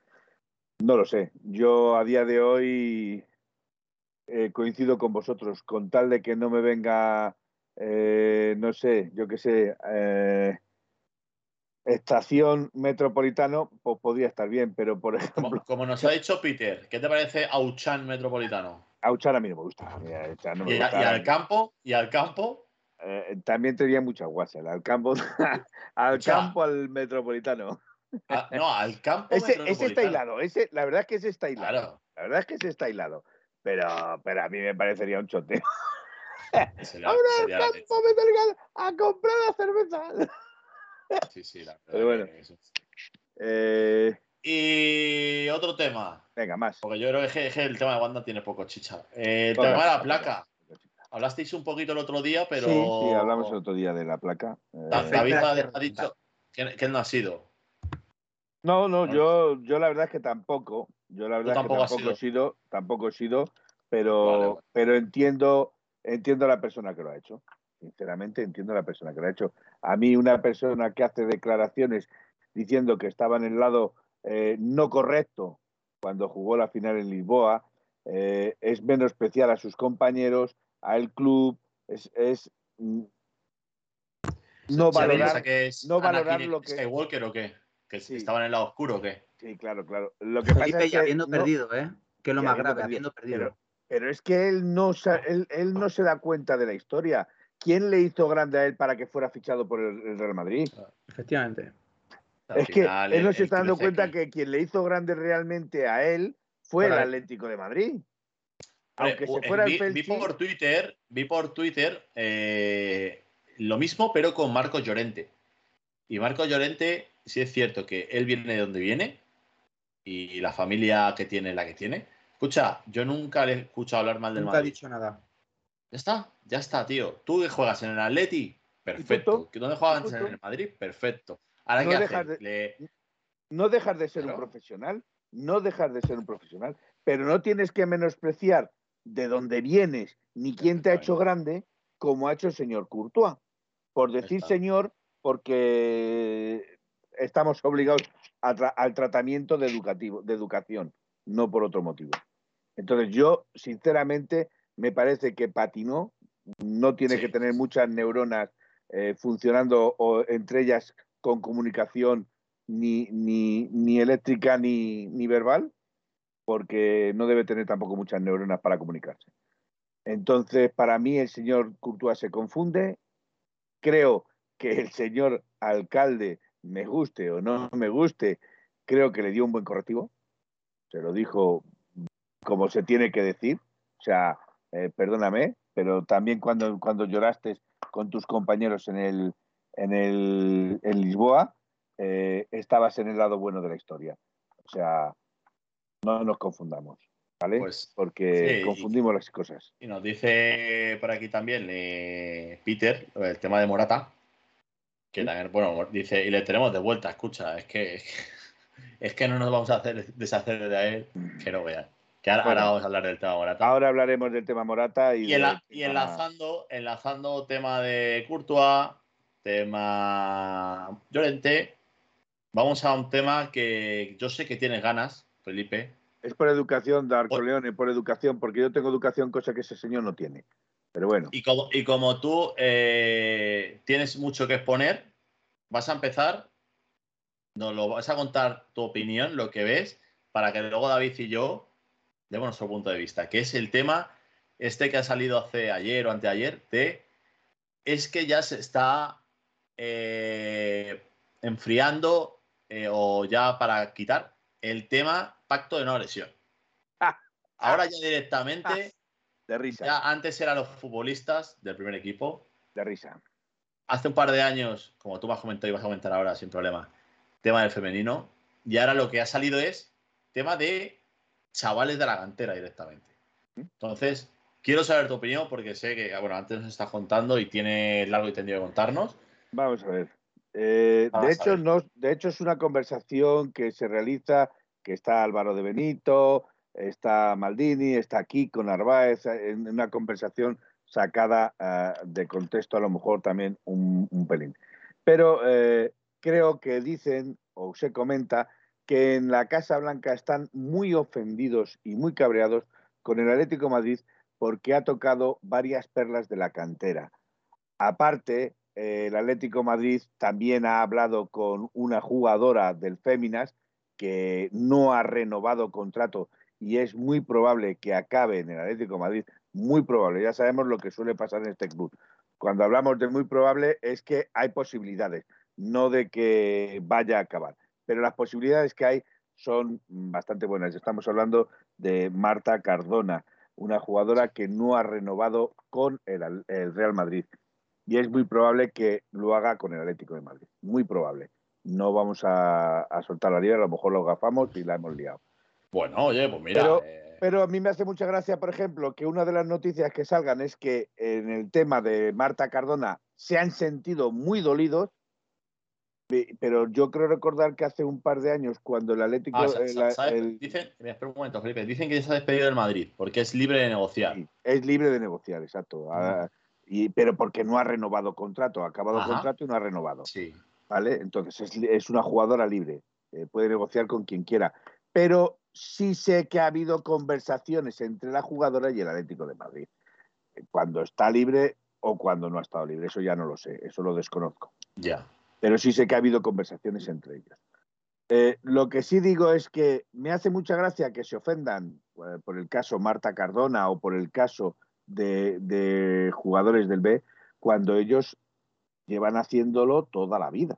Speaker 1: No lo sé. Yo a día de hoy eh, coincido con vosotros, con tal de que no me venga, eh, no sé, yo qué sé, estación metropolitano, pues podría estar bien, pero por ejemplo,
Speaker 2: Como, como nos ha dicho Peter, ¿qué te parece Auchan Metropolitano?
Speaker 1: Auchan a mí no me gusta. no me
Speaker 2: Y, a-
Speaker 1: gusta.
Speaker 2: y al campo, y al campo,
Speaker 1: Eh, también tenía muchas guasas, al campo, al
Speaker 2: Escucha.
Speaker 1: campo al metropolitano.
Speaker 2: a- no, al campo
Speaker 1: Ese, ese está hilado, ese, la verdad es que ese está hilado.
Speaker 2: Claro.
Speaker 1: La verdad es que ese está hilado. Pero, pero a mí me parecería un choteo. Ahora al campo metropolitano a comprar la cerveza.
Speaker 2: Sí, sí, la verdad
Speaker 1: Pero bueno.
Speaker 2: eso.
Speaker 1: Eh,
Speaker 2: Y otro tema,
Speaker 1: venga, más.
Speaker 2: porque yo creo que, el tema de Wanda tiene poco chicha. Eh, el tema de la placa. Hablasteis un poquito el otro día, pero.
Speaker 1: Sí, sí, hablamos el otro día de la placa. Eh,
Speaker 2: Da- David ha,
Speaker 3: Fecha-
Speaker 2: ha dicho que, que él no ha sido.
Speaker 1: No, no,
Speaker 2: ¿no?
Speaker 1: yo, yo la verdad es que tampoco. Yo la verdad es que
Speaker 2: tampoco
Speaker 1: tampoco he sido, tampoco he sido, pero,
Speaker 2: Vale, vale.
Speaker 1: pero entiendo, entiendo a la persona que lo ha hecho. Sinceramente, entiendo a la persona que lo ha hecho. A mí, una persona que hace declaraciones diciendo que estaba en el lado eh, no correcto cuando jugó la final en Lisboa, eh, es menospreciar a sus compañeros, al club, es, es mm, no
Speaker 2: ¿Se
Speaker 3: valorar-
Speaker 2: piensa que es
Speaker 1: no valorar
Speaker 2: Anakin
Speaker 1: lo que-
Speaker 2: Skywalker o qué? ¿Que
Speaker 1: Sí.
Speaker 2: estaba en el lado oscuro o qué?
Speaker 1: Sí, claro, claro. Lo que pasa
Speaker 3: Felipe
Speaker 1: es
Speaker 3: ya
Speaker 1: que
Speaker 3: habiendo
Speaker 1: no-
Speaker 3: perdido, ¿eh? Que es lo más grave,
Speaker 1: perdido.
Speaker 3: habiendo perdido.
Speaker 1: Pero, pero es que él no, él, él no se da cuenta de la historia. ¿Quién le hizo grande a él para que fuera fichado por el, el Real Madrid?
Speaker 3: Efectivamente.
Speaker 2: Al
Speaker 1: es que
Speaker 2: final,
Speaker 1: él no
Speaker 2: él-
Speaker 1: se está dando cuenta
Speaker 2: aquí.
Speaker 1: que quien le hizo grande realmente a él fue el
Speaker 2: eh,
Speaker 1: Atlético de Madrid. Aunque se
Speaker 2: eh,
Speaker 1: fuera
Speaker 2: vi,
Speaker 1: el
Speaker 2: vi por Twitter, vi por Twitter eh, lo mismo, pero con Marco Llorente. Y Marco Llorente, sí es cierto que él viene de donde viene y la familia que tiene la que tiene. Escucha, yo nunca le he escuchado hablar mal del
Speaker 3: Nunca ha
Speaker 2: Madrid.
Speaker 3: dicho nada.
Speaker 2: Ya está, ya está, tío. ¿Tú que juegas en el Atleti? Perfecto.
Speaker 1: punto.
Speaker 2: ¿Dónde juegas en el Madrid? Perfecto. Ahora,
Speaker 1: No
Speaker 2: ¿qué
Speaker 1: dejas?
Speaker 2: Le-
Speaker 1: no dejas de ser un profesional, no dejas de ser un profesional, pero no tienes que menospreciar de dónde vienes ni quién te ha hecho grande como ha hecho el señor Courtois. Por decir
Speaker 2: está.
Speaker 1: señor, porque estamos obligados tra- al tratamiento de, educativo, de educación, no por otro motivo. Entonces yo, sinceramente, me parece que patinó, no tiene
Speaker 2: Sí.
Speaker 1: que tener muchas neuronas eh, funcionando o entre ellas con comunicación ni, ni, ni eléctrica ni, ni verbal, porque no debe tener tampoco muchas neuronas para comunicarse. Entonces, para mí el señor Courtois se confunde. Creo que el señor alcalde, me guste o no me guste, creo que le dio un buen correctivo, se lo dijo como se tiene que decir, o sea, eh, perdóname, pero también cuando, cuando lloraste con tus compañeros en el en el en Lisboa, eh, estabas en el lado bueno de la historia. O sea, no nos confundamos, ¿vale?
Speaker 2: Pues,
Speaker 1: Porque
Speaker 2: sí,
Speaker 1: confundimos las cosas.
Speaker 2: Y nos dice por aquí también eh, Peter, el tema de Morata, que también, bueno, dice, y le tenemos de vuelta, escucha, es que es que no nos vamos a hacer deshacer de él, que no vean. Que ahora,
Speaker 1: Bueno.
Speaker 2: ahora vamos a hablar del tema Morata.
Speaker 1: Ahora hablaremos del tema Morata y,
Speaker 2: enlazando, enlazando tema de Courtois, tema Llorente, vamos a un tema que yo sé que tienes ganas, Felipe.
Speaker 1: Es por educación, Darko Leone, por educación, porque yo tengo educación, cosa que ese señor no tiene. Pero bueno,
Speaker 2: Y como, y como tú eh, tienes mucho que exponer, vas a empezar, nos lo vas a contar tu opinión, lo que ves, para que luego David y yo demos nuestro punto de vista, que es el tema este que ha salido hace ayer o anteayer, de es que ya se está eh, enfriando eh, o ya para quitar el tema pacto de no agresión.
Speaker 1: Ah.
Speaker 2: Ahora ya directamente...
Speaker 1: de risa,
Speaker 2: Ya antes eran los futbolistas del primer equipo.
Speaker 1: de risa.
Speaker 2: Hace un par de años, como tú me has comentado y vas a comentar ahora sin problema, tema del femenino. Y ahora lo que ha salido es tema de chavales de la cantera directamente. Entonces, quiero saber tu opinión porque sé que, bueno, antes nos estás contando y tiene largo y tendido que contarnos.
Speaker 1: Vamos a ver. Eh,
Speaker 2: Vamos
Speaker 1: de,
Speaker 2: a
Speaker 1: hecho,
Speaker 2: ver.
Speaker 1: no, de hecho, es una conversación que se realiza, que está Álvaro de Benito, está Maldini, está Kiko Narváez, eh, en una conversación sacada ah, de contexto, a lo mejor también un, un pelín. Pero eh, creo que dicen, o se comenta, que en la Casa Blanca están muy ofendidos y muy cabreados con el Atlético Madrid porque ha tocado varias perlas de la cantera. Aparte, eh, el Atlético Madrid también ha hablado con una jugadora del Féminas que no ha renovado contrato y es muy probable que acabe en el Atlético de Madrid, muy probable. Ya sabemos lo que suele pasar en este club. Cuando hablamos de muy probable es que hay posibilidades, no de que vaya a acabar. Pero las posibilidades que hay son bastante buenas. Estamos hablando de Marta Cardona, una jugadora que no ha renovado con el, el Real Madrid y es muy probable que lo haga con el Atlético de Madrid. Muy probable. No vamos a, a soltar la liga, a lo mejor lo gafamos y la hemos liado.
Speaker 2: Bueno, oye, pues mira.
Speaker 1: Pero-
Speaker 2: eh,
Speaker 1: Pero a mí me hace mucha gracia, por ejemplo, que una de las noticias que salgan es que en el tema de Marta Cardona se han sentido muy dolidos, pero yo creo recordar que hace un par de años, cuando el Atlético...
Speaker 2: ah,
Speaker 1: eh,
Speaker 2: sa-
Speaker 1: la-
Speaker 2: ¿sabes?
Speaker 1: el-
Speaker 2: Dicen, un momento, Felipe. Dicen que ya se ha despedido del Madrid porque es libre de negociar.
Speaker 1: sí, es libre de negociar, exacto. Ah, y, pero porque no ha renovado contrato, ha acabado
Speaker 2: Ajá.
Speaker 1: contrato y no ha renovado.
Speaker 2: Sí.
Speaker 1: ¿vale? Entonces es una jugadora libre, eh, puede negociar con quien quiera. Pero sí sé que ha habido conversaciones entre la jugadora y el Atlético de Madrid. Eh, Cuando está libre o cuando no ha estado libre, eso ya no lo sé, eso lo desconozco.
Speaker 2: Ya.
Speaker 1: Pero sí sé que ha habido conversaciones entre ellos. Eh, lo que sí digo es que me hace mucha gracia que se ofendan eh, por el caso Marta Cardona o por el caso de, de jugadores del B cuando ellos llevan haciéndolo toda la vida.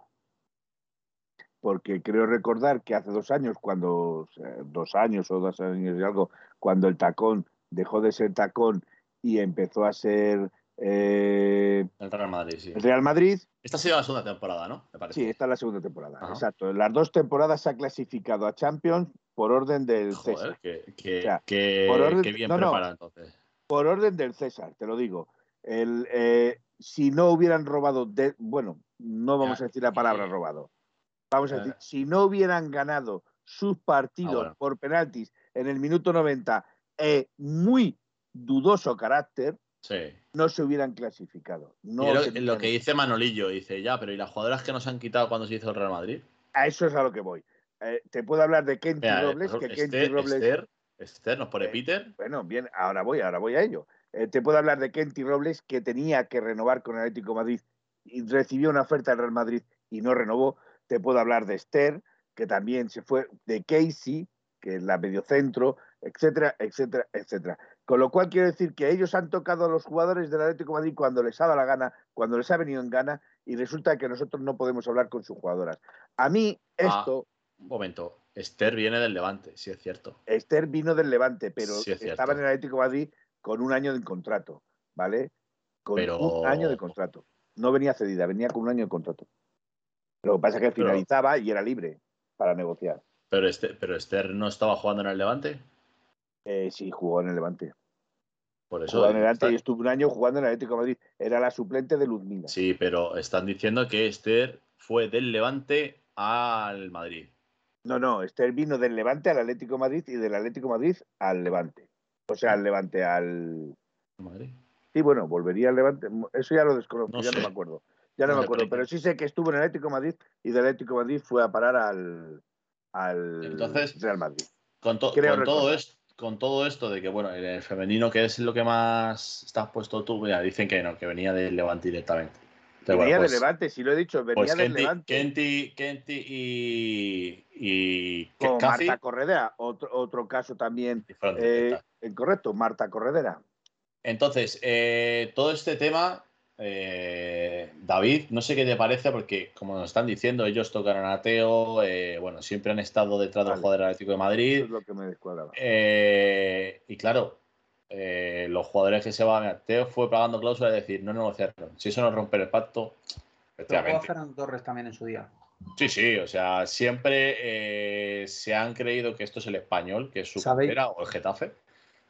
Speaker 1: Porque creo recordar que hace dos años, cuando dos años o dos años y algo, cuando el tacón dejó de ser tacón y empezó a ser eh,
Speaker 2: El Real Madrid, sí.
Speaker 1: el Real Madrid,
Speaker 2: Esta ha sido la segunda temporada, ¿no? Me parece.
Speaker 1: Sí, esta es la segunda temporada.
Speaker 2: Ajá.
Speaker 1: Exacto. En las dos temporadas se ha clasificado a Champions por orden del
Speaker 2: Joder,
Speaker 1: César.
Speaker 2: que, que,
Speaker 1: O sea,
Speaker 2: que-
Speaker 1: por orden-
Speaker 2: que bien
Speaker 1: no,
Speaker 2: preparado entonces.
Speaker 1: Por orden del César, te lo digo. El, eh, si no hubieran robado, de- bueno, no vamos
Speaker 2: Ya,
Speaker 1: a decir la palabra
Speaker 2: eh,
Speaker 1: robado. Vamos a decir, si no hubieran ganado sus partidos
Speaker 2: Ah, bueno.
Speaker 1: por penaltis en el minuto 90, eh, muy dudoso carácter,
Speaker 2: Sí.
Speaker 1: no se hubieran clasificado. No
Speaker 2: lo,
Speaker 1: se
Speaker 2: lo que dice Manolillo, dice, ya, pero ¿y las jugadoras que nos han quitado cuando se hizo el Real Madrid?
Speaker 1: A eso es a lo que voy. Eh, te puedo hablar de Kenty
Speaker 2: Mira,
Speaker 1: Robles, que
Speaker 2: ejemplo,
Speaker 1: Kenty
Speaker 2: Esther,
Speaker 1: Robles.
Speaker 2: Esther, Esther, nos pone
Speaker 1: Eh,
Speaker 2: Peter.
Speaker 1: Bueno, bien, ahora voy, ahora voy a ello. Eh, te puedo hablar de Kenty Robles, que tenía que renovar con el Atlético de Madrid y recibió una oferta del Real Madrid y no renovó. Te puedo hablar de Esther, que también se fue, de Casey, que es la mediocentro, etcétera, etcétera, etcétera. Con lo cual quiero decir que ellos han tocado a los jugadores del Atlético de Madrid cuando les ha dado la gana, cuando les ha venido en gana, y resulta que nosotros no podemos hablar con sus jugadoras. A mí
Speaker 2: Ah.
Speaker 1: esto
Speaker 2: un momento. Esther viene del Levante, sí es cierto.
Speaker 1: Esther vino del Levante, pero estaba en el Atlético Madrid con un año de contrato, ¿vale? Con un año de contrato. No venía cedida, venía con un año de contrato. Lo que pasa es que finalizaba y era libre para negociar.
Speaker 2: Pero, este, pero Esther no estaba jugando en el Levante.
Speaker 1: Eh, sí, jugó en el Levante.
Speaker 2: Por eso.
Speaker 1: Jugó en el Levante y estuvo un año jugando en el Atlético de Madrid. Era la suplente de Luzmina.
Speaker 2: Sí, pero están diciendo que Esther fue del Levante al Madrid.
Speaker 1: No, no, Esther vino del Levante al Atlético de Madrid y del Atlético de Madrid al Levante. O sea, al Levante, al.
Speaker 2: Madrid.
Speaker 1: Sí, bueno, volvería al Levante. Eso ya lo desconozco, ya no me acuerdo. Ya no, me acuerdo, pero sí sé que estuvo en el Atlético de Madrid y del Atlético de Madrid fue a parar al, al
Speaker 2: Entonces,
Speaker 1: Real Madrid.
Speaker 2: Con, todo esto, con todo esto de que, bueno, el femenino, que es lo que más estás puesto tú, mira, dicen que no, que venía del Levante directamente.
Speaker 1: venía del pues Levante, si lo he dicho, venía pues del Levante.
Speaker 2: Kenti, Kenti y. y
Speaker 1: Marta Corredera, otro, otro caso también. Eh, correcto, Marta Corredera.
Speaker 2: Entonces, eh, todo este tema eh, David, no sé qué te parece, porque como nos están diciendo, ellos tocaron a Teo, eh, bueno, siempre han estado detrás del jugador Atlético de Madrid.
Speaker 1: es lo que me
Speaker 2: eh, y claro, los jugadores que se van a Teo fue pagando cláusula de decir, no negociaron. Si eso no rompe el pacto,
Speaker 3: efectivamente. Fernando Torres también en su día.
Speaker 2: Sí, sí, o sea, siempre se han creído que esto es el español, que es su carrera, o el Getafe.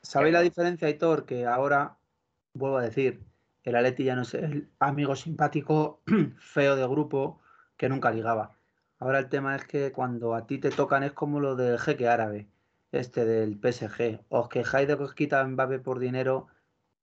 Speaker 3: ¿Sabéis la diferencia, Hitor? Que ahora, vuelvo a decir, el Atleti ya no es el amigo simpático, feo de grupo que nunca ligaba. Ahora el tema es que cuando a ti te tocan es como lo del jeque árabe, este del PSG. Os quejáis de que os quita Mbappé por dinero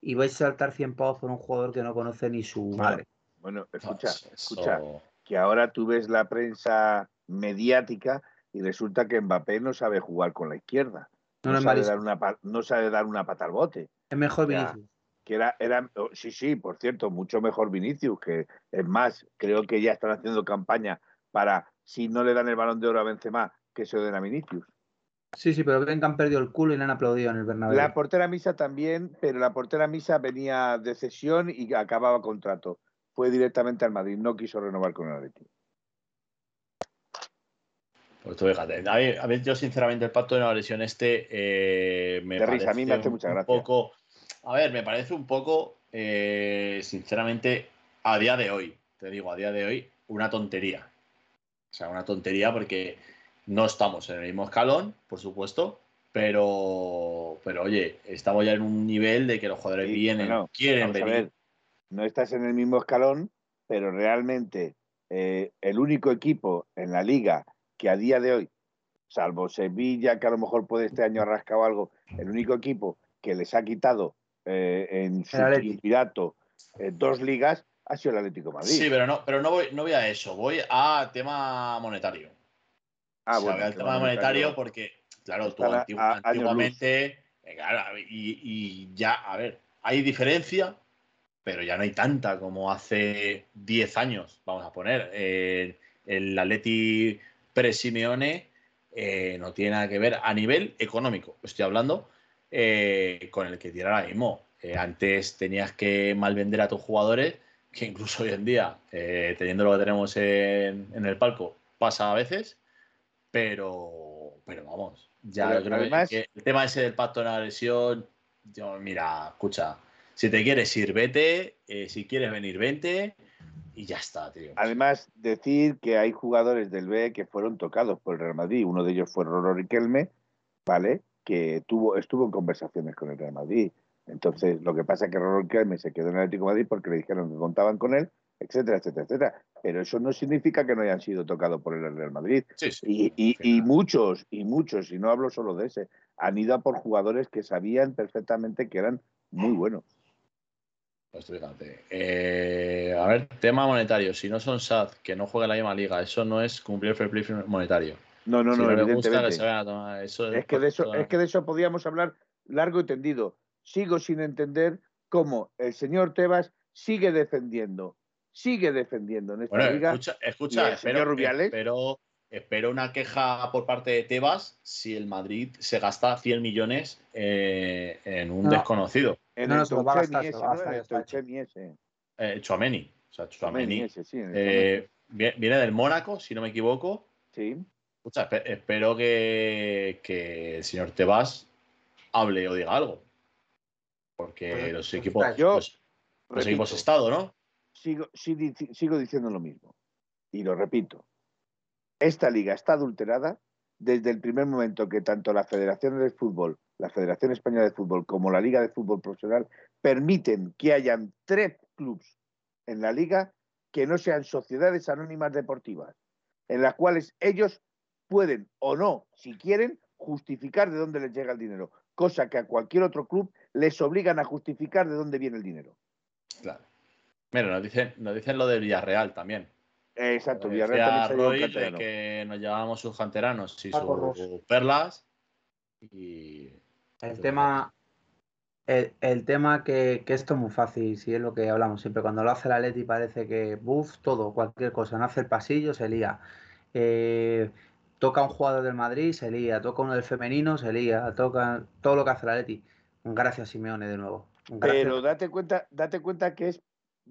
Speaker 3: y vais a saltar 100 pavos por un jugador que no conoce ni su madre.
Speaker 1: Bueno, escucha, escucha, que ahora tú ves la prensa mediática y resulta que Mbappé no sabe jugar con la izquierda. No, sabe, dar una, no sabe dar una pata al bote.
Speaker 3: Es mejor Vinicius
Speaker 1: que era, era, oh, sí, sí, por cierto, mucho mejor Vinicius, que es más, creo que ya están haciendo campaña para, si no le dan el balón de oro a Benzema, que se lo den a Vinicius.
Speaker 3: Sí, sí, pero ven que han perdido el culo y le han aplaudido en el Bernabéu.
Speaker 1: La portera Misa también, pero la portera Misa venía de cesión y acababa contrato. Fue directamente al Madrid, no quiso renovar con el Atleti.
Speaker 2: Pues tú fíjate, a ver, yo sinceramente el pacto de la lesión este eh, me
Speaker 1: parece a mí me hace mucha
Speaker 2: un poco a ver, me parece un poco, eh, sinceramente, a día de hoy, te digo, a día de hoy, una tontería. O sea, una tontería porque no estamos en el mismo escalón, por supuesto, pero, pero oye, estamos ya en un nivel de que los jugadores vienen, quieren venir.
Speaker 1: no estás en el mismo escalón, pero realmente eh, el único equipo en la liga que a día de hoy, salvo Sevilla, que a lo mejor puede este año arrascado algo, el único equipo que les ha quitado eh, en su pirato eh, dos ligas ha sido el Atlético Madrid.
Speaker 2: Sí, pero no, pero no voy, no voy a eso, voy a tema monetario. Ah, bueno. Al tema monetario, porque, claro, tú antiguamente, eh, y, ya, a ver, hay diferencia, pero ya no hay tanta como hace 10 años, vamos a poner. el Atleti pre-Simeone no tiene nada que ver a nivel económico, estoy hablando, eh, con el que tiene ahora mismo. Eh, antes tenías que mal vender a tus jugadores, que incluso hoy en día, eh, teniendo lo que tenemos en, el palco, pasa a veces, pero, pero vamos, ya creo que el tema ese del pacto de la lesión, yo, mira, escucha, si te quieres ir, vete, si quieres venir, vente y ya está, tío.
Speaker 1: Además, decir que hay jugadores del B que fueron tocados por el Real Madrid, uno de ellos fue Roro Riquelme, ¿vale? Que tuvo, estuvo en conversaciones con el Real Madrid. Entonces, lo que pasa es que Ronald Kelme se quedó en el Atlético de Madrid porque le dijeron que contaban con él, etcétera, etcétera, etcétera. Pero eso no significa que no hayan sido tocados por el Real Madrid. y, y, muchos, y muchos, y no hablo solo de ese, han ido a por jugadores que sabían perfectamente que eran muy buenos.
Speaker 2: Pues fíjate. Eh, a ver, tema monetario. Si no son SAD, que no juega en la misma liga, eso no es cumplir el fair play monetario.
Speaker 1: No, no, no, evidentemente. es, que de eso, es que de eso podíamos hablar largo y tendido. Sigo sin entender cómo el señor Tebas sigue defendiendo, sigue defendiendo en esta liga.
Speaker 2: Escucha, escucha espero, Rubiales. Espero, una queja por parte de Tebas si el Madrid se gasta 100 millones eh, en un desconocido.
Speaker 1: En no, el Chouameni ese.
Speaker 2: Eh, Chuameni. O sea, Chuameni. Eh, viene del Mónaco, si no me equivoco.
Speaker 1: Sí.
Speaker 2: Escucha, espero que, que, el señor Tebas hable o diga algo. Porque los equipos. Yo, los, equipos Estado, ¿no?
Speaker 1: Sigo, sigo diciendo lo mismo. Y lo repito. Esta liga está adulterada desde el primer momento que tanto la Federación de Fútbol, la Federación Española de Fútbol como la Liga de Fútbol Profesional permiten que hayan tres clubes en la liga que no sean sociedades anónimas deportivas, en las cuales ellos pueden o no, si quieren, justificar de dónde les llega el dinero, cosa que a cualquier otro club les obligan a justificar de dónde viene el dinero.
Speaker 2: Claro. Mira, nos dicen, nos dicen lo de Villarreal también.
Speaker 1: Exacto,
Speaker 2: Villarreal también de que nos llevábamos sus canteranos y sus perlas. Y...
Speaker 3: El tema, el, tema que, esto es muy fácil, si es lo que hablamos siempre. Cuando lo hace la Leti parece que, buff, todo, cualquier cosa. No hace el pasillo, se lía. Eh, toca un jugador del Madrid, se lía. Toca uno del femenino, se lía. Toca todo lo que hace la Leti. Gracias, Simeone, de nuevo.
Speaker 1: Pero date cuenta, date cuenta que es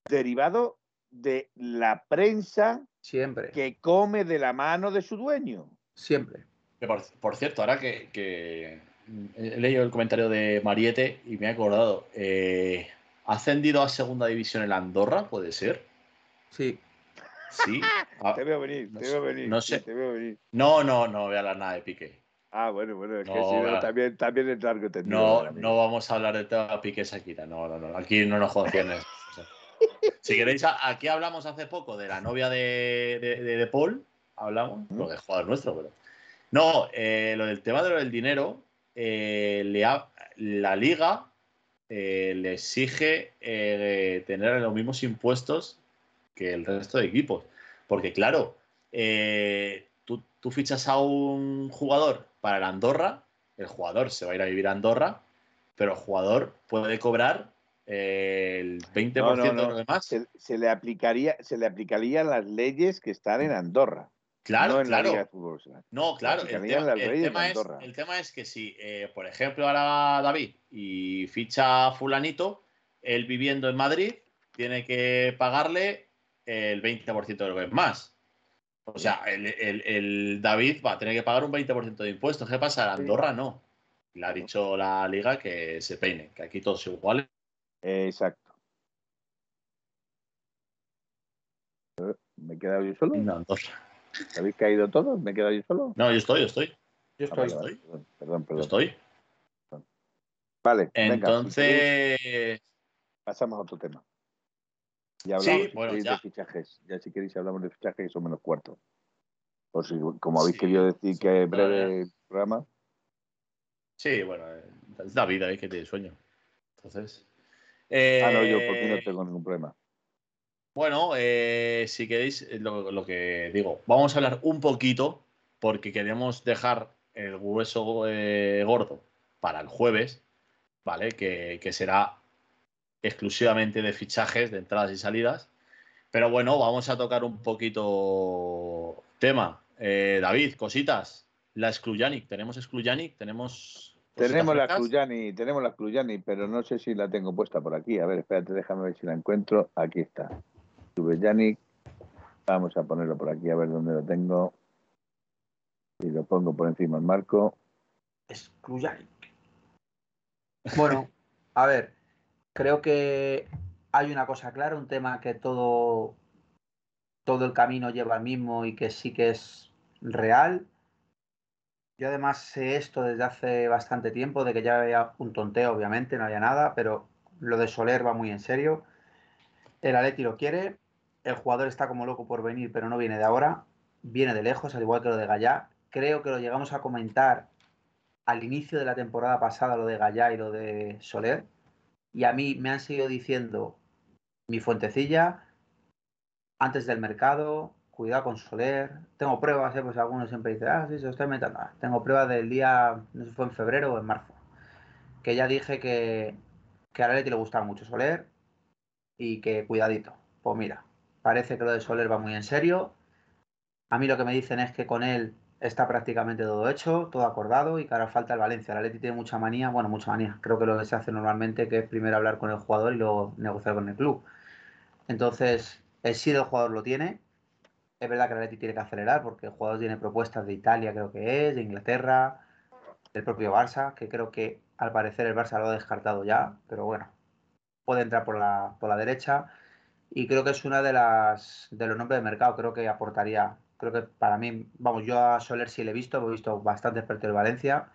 Speaker 1: derivado de la prensa
Speaker 3: Siempre.
Speaker 1: que come de la mano de su dueño.
Speaker 3: Siempre.
Speaker 2: Por, cierto, ahora que, he leído el comentario de Mariette y me he acordado, eh, ¿ha ascendido a segunda división en Andorra? ¿Puede ser?
Speaker 3: Sí.
Speaker 2: Sí.
Speaker 1: Ah, te veo venir, te veo venir.
Speaker 2: No sé.
Speaker 1: te veo venir.
Speaker 2: No, no, no voy a hablar nada de Piqué.
Speaker 1: Ah, bueno, bueno, es que si no, también, también es largo
Speaker 2: No, no vamos a hablar de tema Piqué Shakira, no, no, no, aquí no nos conciernes. si queréis, aquí hablamos hace poco de la novia de, de, Paul, hablamos, lo de jugador nuestro, pero. No, eh, lo del tema de lo del dinero, eh, la liga eh, le exige tener los mismos impuestos que el resto de equipos. Porque, claro, tú, tú, fichas a un jugador para el Andorra, el jugador se va a ir a vivir a Andorra, pero el jugador puede cobrar el 20% de lo demás.
Speaker 1: Se, le aplicaría, se le aplicarían las leyes que están en Andorra.
Speaker 2: Claro, claro. no, claro. El, tema, es, que si, eh, por ejemplo, ahora David y ficha fulanito, él viviendo en Madrid, tiene que pagarle el 20% de lo que es más. O sea, el, David va a tener que pagar un 20% de impuestos. ¿Qué pasa? Andorra no. Le ha dicho la liga que se peine, que aquí todos iguales
Speaker 1: Exacto. ¿Me he quedado yo solo?
Speaker 2: No,
Speaker 1: ¿Habéis caído todos? ¿Me he quedado yo solo?
Speaker 2: No, yo estoy, yo estoy. Yo
Speaker 3: ah, estoy.
Speaker 1: Perdón, perdón,
Speaker 2: estoy.
Speaker 1: Vale.
Speaker 2: Entonces.
Speaker 1: pasamos a otro tema. Ya hablamos de fichajes. Ya si queréis hablamos de fichajes son menos cuarto. Por si, como habéis querido decir que breve el programa.
Speaker 2: Sí, bueno, es la vida, ¿eh? que tiene sueño. Entonces
Speaker 1: ah, no, yo porque no eh, tengo ningún problema.
Speaker 2: Bueno, eh, si queréis, eh, lo, que digo, vamos a hablar un poquito porque queremos dejar el hueso gordo para el jueves, ¿vale? Que, será exclusivamente de fichajes, de entradas y salidas. Pero bueno, vamos a tocar un poquito tema. David, cositas. La Excluyanic, ¿tenemos Excluyanic? ¿Tenemos
Speaker 1: tenemos la Cluyani, tenemos la Cluyani, pero no sé si la tengo puesta por aquí. A ver, espérate, déjame ver si la encuentro. Aquí está. Yannick. Vamos a ponerlo por aquí a ver dónde lo tengo. Y lo pongo por encima del marco.
Speaker 3: Es Bueno, a ver, creo que hay una cosa clara, un tema que todo, todo el camino lleva al mismo y que sí que es real yo además sé esto desde hace bastante tiempo, de que ya había un tonteo, obviamente, no había nada, pero lo de Soler va muy en serio. El Atleti lo quiere, el jugador está como loco por venir, pero no viene de ahora, viene de lejos, al igual que lo de Gallá. Creo que lo llegamos a comentar al inicio de la temporada pasada, lo de Gallá y lo de Soler, y a mí me han seguido diciendo mi fuentecilla antes del mercado, cuidado con Soler. Tengo pruebas, ¿eh? pues algunos siempre dicen, ah, sí, se estoy metiendo. Ah, tengo pruebas del día, no sé si fue en febrero o en marzo, que ya dije que, que a Leti le gustaba mucho Soler y que cuidadito. Pues mira, parece que lo de Soler va muy en serio. A mí lo que me dicen es que con él está prácticamente todo hecho, todo acordado y que ahora falta el Valencia. La Leti tiene mucha manía, bueno, mucha manía. Creo que lo que se hace normalmente que es primero hablar con el jugador y luego negociar con el club. Entonces, el sí del jugador lo tiene, Es verdad que el Atleti tiene que acelerar porque el jugador tiene propuestas de Italia, creo que es, de Inglaterra, del propio Barça, que creo que al parecer el Barça lo ha descartado ya, pero bueno, puede entrar por la, por la derecha y creo que es una de las de los nombres de mercado, creo que aportaría, creo que para mí, vamos, yo a Soler sí le he visto, he visto bastante experto de Valencia,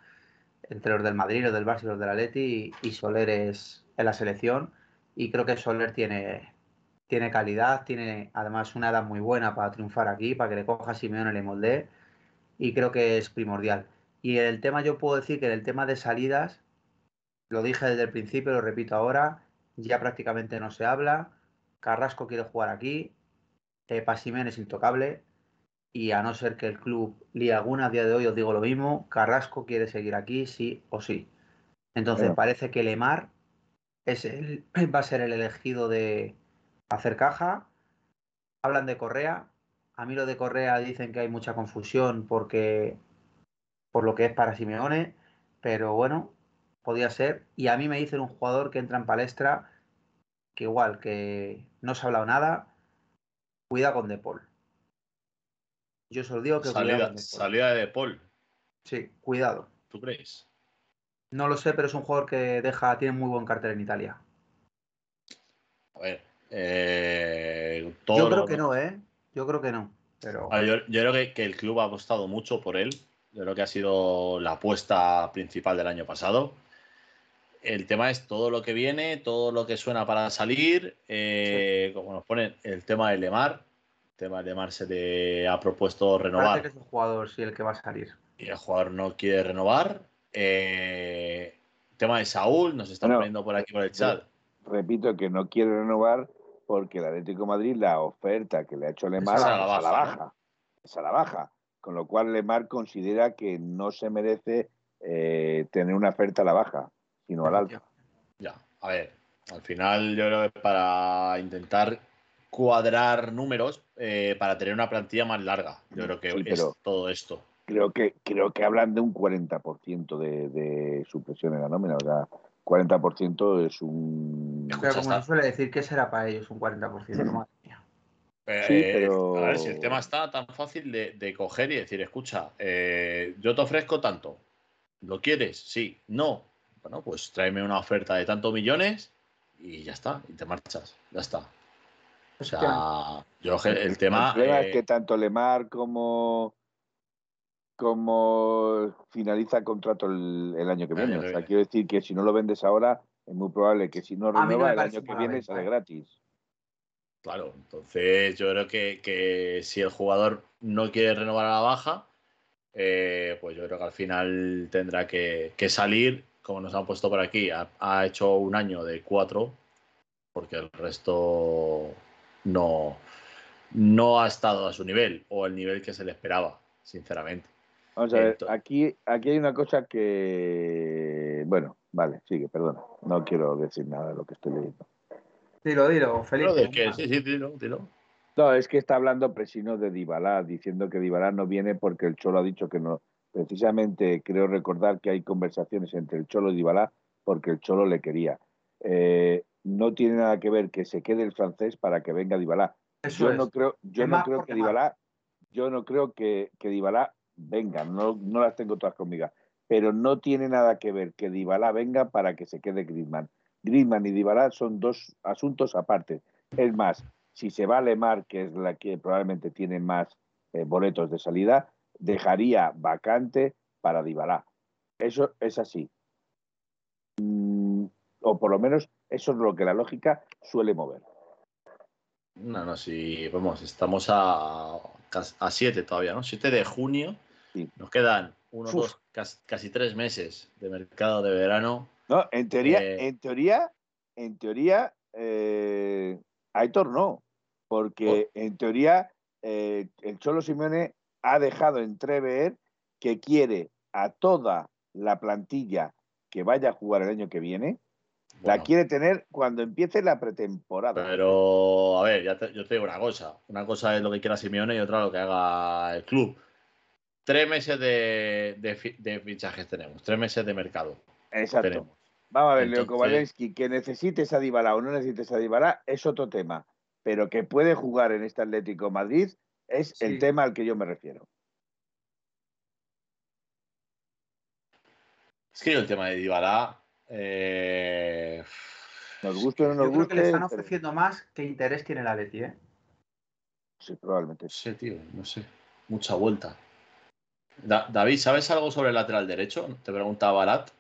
Speaker 3: entre los del Madrid, los del Barça y los del Atleti, y, Soler es en la selección, y creo que Soler tiene, tiene calidad, tiene además una edad muy buena para triunfar aquí, para que le coja Simeone y le moldee, y creo que es primordial. Y el tema, yo puedo decir que el tema de salidas, lo dije desde el principio, lo repito ahora, ya prácticamente no se habla. Carrasco quiere jugar aquí, eh, Pasimen es intocable, y a no ser que el club líe alguna a día de hoy, os digo lo mismo, Carrasco quiere seguir aquí sí o sí. Entonces
Speaker 1: Bueno.
Speaker 3: parece que Lemar es el, va a ser el elegido de hacer caja. Hablan de Correa. A mí lo de Correa dicen que hay mucha confusión porque por lo que es para Simeone, pero bueno, podía ser. Y a mí me dicen un jugador que entra en palestra que igual, que no se ha hablado nada, cuida con De Paul. Yo os lo digo que
Speaker 2: Salida,
Speaker 3: De Paul.
Speaker 2: salida de Paul,
Speaker 3: Sí, cuidado.
Speaker 2: ¿tú crees?
Speaker 3: No lo sé, pero es un jugador que deja, tiene muy buen cartel en Italia.
Speaker 2: A ver. eh, todo
Speaker 3: Yo
Speaker 2: lo-
Speaker 3: creo que no, ¿eh? Yo creo que no. Pero
Speaker 2: A ver, yo, yo creo que, que el club ha apostado mucho por él. Yo creo que ha sido la apuesta principal del año pasado. El tema es todo lo que viene, todo lo que suena para salir. eh, Como nos ponen el tema de Lemar. El tema de Lemar se le ha propuesto
Speaker 3: parece
Speaker 2: renovar
Speaker 3: que es un jugador sí el que va a salir.
Speaker 2: y el jugador no quiere renovar. Eh, el tema de Saúl, nos están
Speaker 1: Bueno,
Speaker 2: poniendo por aquí por el chat.
Speaker 1: Repito que no quiere renovar porque el Atlético de Madrid, la oferta que le ha hecho Lemar
Speaker 2: Es
Speaker 1: es
Speaker 2: a
Speaker 1: a
Speaker 2: la
Speaker 1: la
Speaker 2: baja,
Speaker 1: baja. Es a la baja. Con lo cual Lemar considera que no se merece eh, tener una oferta a la baja, sino al alta.
Speaker 2: Ya, a ver, al final yo creo que para intentar cuadrar números, eh, para tener una plantilla más larga, yo creo que
Speaker 1: Sí,
Speaker 2: es todo esto.
Speaker 1: Creo que, creo que hablan de un 40% de, de supresión en la nómina. O sea, 40% es un...
Speaker 3: Pero como se suele decir, ¿qué será para ellos un 40%? Madre mía.
Speaker 2: Eh,
Speaker 1: Sí, pero-
Speaker 2: A ver, si el tema está tan fácil de, de coger y decir, escucha, eh, yo te ofrezco tanto, ¿lo quieres? Sí, no. Bueno, pues tráeme una oferta de tantos millones y ya está, y te marchas, ya está. O sea, yo el tema...
Speaker 1: El problema
Speaker 2: eh,
Speaker 1: es que tanto Lemar como como finaliza contrato el, el año que
Speaker 2: El
Speaker 1: viene.
Speaker 2: año
Speaker 1: O sea,
Speaker 2: viene.
Speaker 1: quiero decir que si no lo vendes ahora, es muy probable que si no renueva el año que viene sale
Speaker 3: ¿eh?
Speaker 1: gratis.
Speaker 2: Claro, entonces yo creo que, que si el jugador no quiere renovar a la baja, eh, pues yo creo que al final tendrá que, que salir, como nos han puesto por aquí, ha, ha hecho un año de cuatro, porque el resto no, no ha estado a su nivel o el nivel que se le esperaba, sinceramente.
Speaker 1: Vamos a ver, aquí, aquí hay una cosa que... Bueno, vale, sigue, perdona. No quiero decir nada de lo que estoy leyendo.
Speaker 3: Dilo, dilo, Felipe.
Speaker 2: Pero de que, sí, sí, dilo, dilo.
Speaker 1: No, es que está hablando Presino de Dybala, diciendo que Dybala no viene porque el Cholo ha dicho que no. Precisamente creo recordar que hay conversaciones entre el Cholo y Dybala porque el Cholo le quería. Eh, no tiene nada que ver que se quede el francés para que venga Dybala.
Speaker 3: Eso
Speaker 1: Yo
Speaker 3: es.
Speaker 1: no creo, yo no creo que Dybala, yo no creo que, que Dybala venga, no, no las tengo todas conmigo, pero no tiene nada que ver que Dybala venga para que se quede Griezmann. Griezmann y Dybala son dos asuntos aparte. Es más, si se va Lemar, que es la que probablemente tiene más eh, boletos de salida, dejaría vacante para Dybala. Eso es así. Mm, o por lo menos eso es lo que la lógica suele mover.
Speaker 2: No, no, sí, vamos, estamos a, a 7 todavía, ¿no? 7 de junio.
Speaker 1: Sí.
Speaker 2: Nos quedan uno,
Speaker 1: Uf.
Speaker 2: dos, casi, casi tres meses de mercado de verano.
Speaker 1: No, en teoría,
Speaker 2: Eh,
Speaker 1: en teoría, en teoría, eh, Aitor no, porque en teoría eh, el Cholo Simeone ha dejado entrever que quiere a toda la plantilla que vaya a jugar el año que viene, la quiere tener cuando empiece la pretemporada.
Speaker 2: Pero, a ver, ya te- yo te digo una cosa. Una cosa es lo que quiera Simeone y otra lo que haga el club. Tres meses de, de fi- de fichajes tenemos, tres meses de mercado
Speaker 1: Exacto.
Speaker 2: tenemos.
Speaker 1: Vamos a ver, Leo
Speaker 2: Entonces-
Speaker 1: Kovalensky, que necesites a Dybala o no necesites a Dybala es otro tema, pero que puede jugar en este Atlético Madrid Es el tema al que yo me refiero.
Speaker 2: Es que yo el tema de Dybala. Eh,
Speaker 1: Nos guste o no nos
Speaker 3: Yo creo que le
Speaker 1: guste.
Speaker 3: están
Speaker 1: pero-
Speaker 3: ofreciendo más que interés tiene el Atleti, ¿eh?
Speaker 1: Sí, probablemente.
Speaker 2: No sé, tío, no sé. Mucha vuelta. Da- David, ¿sabes algo sobre el lateral derecho? Te pregunta Balat.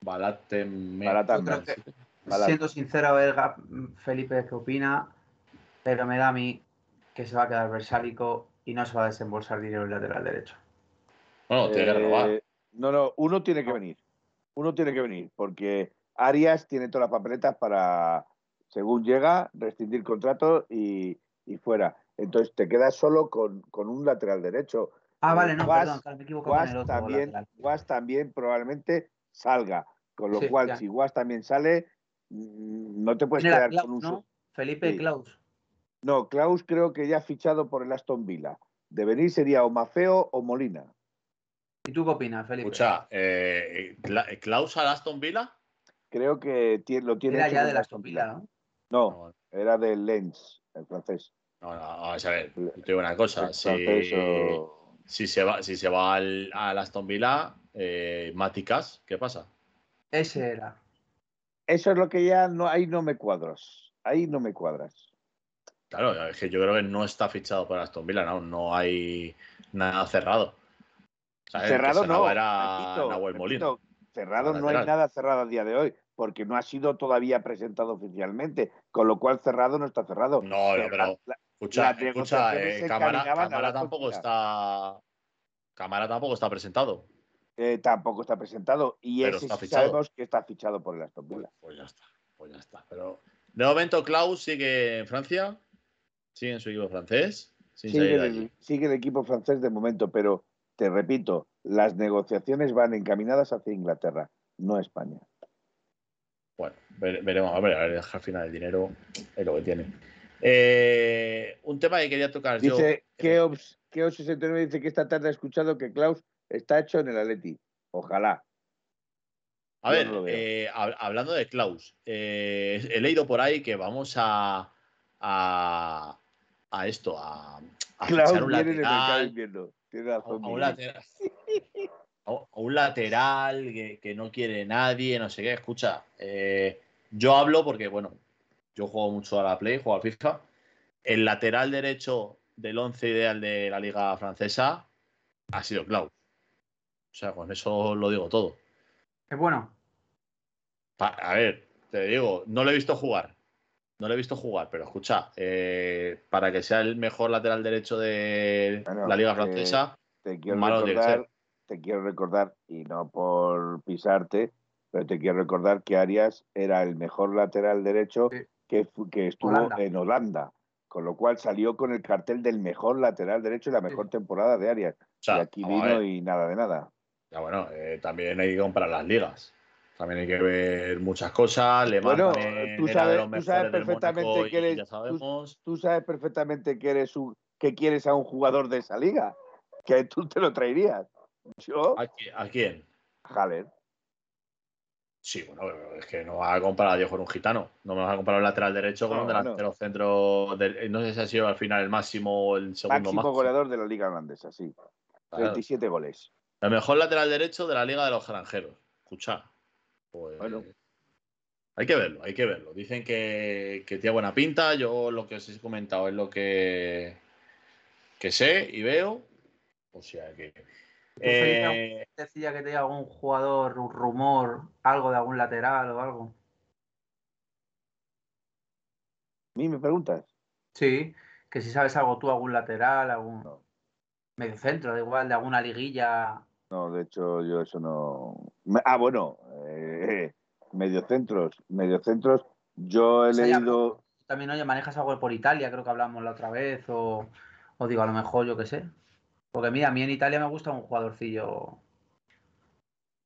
Speaker 2: Balat te me...
Speaker 1: Balat
Speaker 3: que-
Speaker 1: Balat.
Speaker 3: Siendo sincero, a ver Felipe qué opina, pero me da a mí que se va a quedar versálico y no se va a desembolsar dinero en el lateral derecho.
Speaker 2: Bueno, tiene que
Speaker 1: Eh,
Speaker 2: renovar.
Speaker 1: No, no, uno tiene que venir. Uno tiene que venir, porque Arias tiene todas las papeletas para, según llega, rescindir contrato y, y fuera. Entonces te quedas solo con, con un lateral derecho.
Speaker 3: Ah, vale, no,
Speaker 1: Guas-
Speaker 3: perdón, claro, me con el
Speaker 1: Guas
Speaker 3: otro
Speaker 1: también,
Speaker 3: lateral.
Speaker 1: Guas también probablemente salga. Con lo
Speaker 3: Sí,
Speaker 1: cual,
Speaker 3: ya.
Speaker 1: si Guas también sale, mm, no te puedes quedar
Speaker 3: Klaus,
Speaker 1: con un...
Speaker 3: ¿no? Felipe
Speaker 1: Sí.
Speaker 3: Klaus.
Speaker 1: No, Klaus creo que ya ha fichado por el Aston Villa. De venir sería o Mafeo o Molina.
Speaker 3: ¿Y tú qué opinas, Felipe?
Speaker 2: Escucha, eh, Cla- ¿Klaus al Aston Villa?
Speaker 1: Creo que lo tiene
Speaker 3: Era ya de
Speaker 1: Aston
Speaker 3: Villa, ¿no?
Speaker 1: No, era del Lens, el francés.
Speaker 2: no, no, vamos a ver. Yo te digo una cosa. Si,
Speaker 1: francés o-
Speaker 2: si se va, si se va al, al Aston Villa, eh, Maticas, ¿qué pasa?
Speaker 3: Ese era.
Speaker 1: Eso es lo que ya no, ahí no me cuadras. Ahí no me cuadras.
Speaker 2: Claro, es que yo creo que no está fichado por Aston Villa, no, no hay nada cerrado.
Speaker 1: Cerrado no.
Speaker 2: Era
Speaker 1: repito,
Speaker 2: Nahuel Molina.
Speaker 1: repito, cerrado no hay nada cerrado a día de hoy, porque no ha sido todavía presentado oficialmente, con lo cual cerrado no está cerrado.
Speaker 2: No, no,
Speaker 1: Pero la- la-
Speaker 2: escucha, eh,
Speaker 1: se
Speaker 2: Cámara,
Speaker 1: la
Speaker 2: tampoco está. Cámara tampoco está presentado.
Speaker 1: eh, tampoco está presentado y
Speaker 2: Pero
Speaker 1: ese
Speaker 2: está
Speaker 1: sí
Speaker 2: fichado.
Speaker 1: sabemos que está fichado por el Aston Villa.
Speaker 2: Pues ya está, pues ya está. Pero de momento Klaus sigue en Francia, sigue en su equipo francés,
Speaker 1: Sigue el, sigue el equipo francés de momento, pero te repito, las negociaciones van encaminadas hacia Inglaterra, no España.
Speaker 2: Bueno, vere- veremos, a ver, a ver, al final el dinero es lo que tiene. Eh, un tema que quería tocar yo.
Speaker 1: Dice Keops, Keops69 dice que esta tarde ha escuchado que Klaus está hecho en el Atleti. Ojalá.
Speaker 2: A
Speaker 1: Yo
Speaker 2: ver,
Speaker 1: no
Speaker 2: eh, hab- hablando de Klaus, eh, he leído por ahí que vamos a, a, a esto, a, a un lateral, a un lateral, a, a un lateral que, que no quiere nadie, no sé qué. Escucha, eh, yo hablo porque, bueno, yo juego mucho a la Play, juego al FIFA. El lateral derecho del 11 ideal de la Liga Francesa ha sido Klaus. O sea, con eso lo digo todo.
Speaker 3: Es bueno.
Speaker 2: Pa- A ver, te digo, no lo he visto jugar. No lo he visto jugar, pero escucha, eh, para que sea el mejor lateral derecho de
Speaker 1: Bueno,
Speaker 2: la Liga
Speaker 1: eh,
Speaker 2: Francesa,
Speaker 1: Te quiero recordar, te quiero recordar, y no por pisarte, pero te quiero recordar que Arias era el mejor lateral derecho
Speaker 3: Sí.
Speaker 1: que, estuvo
Speaker 3: Holanda.
Speaker 1: en Holanda. Con lo cual salió con el cartel del mejor lateral derecho y la mejor temporada de Arias.
Speaker 2: o sea,
Speaker 1: y aquí vino y nada de nada.
Speaker 2: ya bueno, eh, también hay que comparar las ligas. También hay que ver muchas cosas. Le
Speaker 1: Bueno, tú sabes- tú perfectamente que eres- tú- sabes perfectamente que eres un, que quieres a un jugador de esa liga, que tú te lo traerías. Yo,
Speaker 2: ¿A, qui- a quién?
Speaker 1: Haller.
Speaker 2: Sí, bueno, es que no vas a comparar a Diego con un gitano. No me vas a comparar un lateral derecho con
Speaker 1: No,
Speaker 2: un delantero centro. del- no sé si ha sido al final el máximo o el segundo
Speaker 1: Máximo
Speaker 2: máximo.
Speaker 1: goleador de la liga holandesa, sí.
Speaker 2: Claro.
Speaker 1: 37 goles.
Speaker 2: El mejor lateral derecho de la Liga de los Granjeros. Escucha. Pues,
Speaker 1: Bueno.
Speaker 2: Hay que verlo, hay que verlo. Dicen que, que tiene buena pinta. Yo lo que os he comentado es lo que, que sé y veo. O sea que. eh,
Speaker 3: Decía que tenía algún jugador, un rumor, algo de algún lateral o algo.
Speaker 1: ¿A mí me preguntas?
Speaker 3: Sí, que si sabes algo tú, algún lateral, algún
Speaker 1: No.
Speaker 3: medio centro, da igual, de alguna liguilla.
Speaker 1: No, de hecho, yo eso no. Ah, bueno, eh, mediocentros. Mediocentros, yo he
Speaker 3: O sea, ya-
Speaker 1: leído.
Speaker 3: También, oye, manejas algo por Italia, creo que hablamos la otra vez, o, o digo, a lo mejor, yo qué sé. Porque mira, a mí en Italia me gusta un jugadorcillo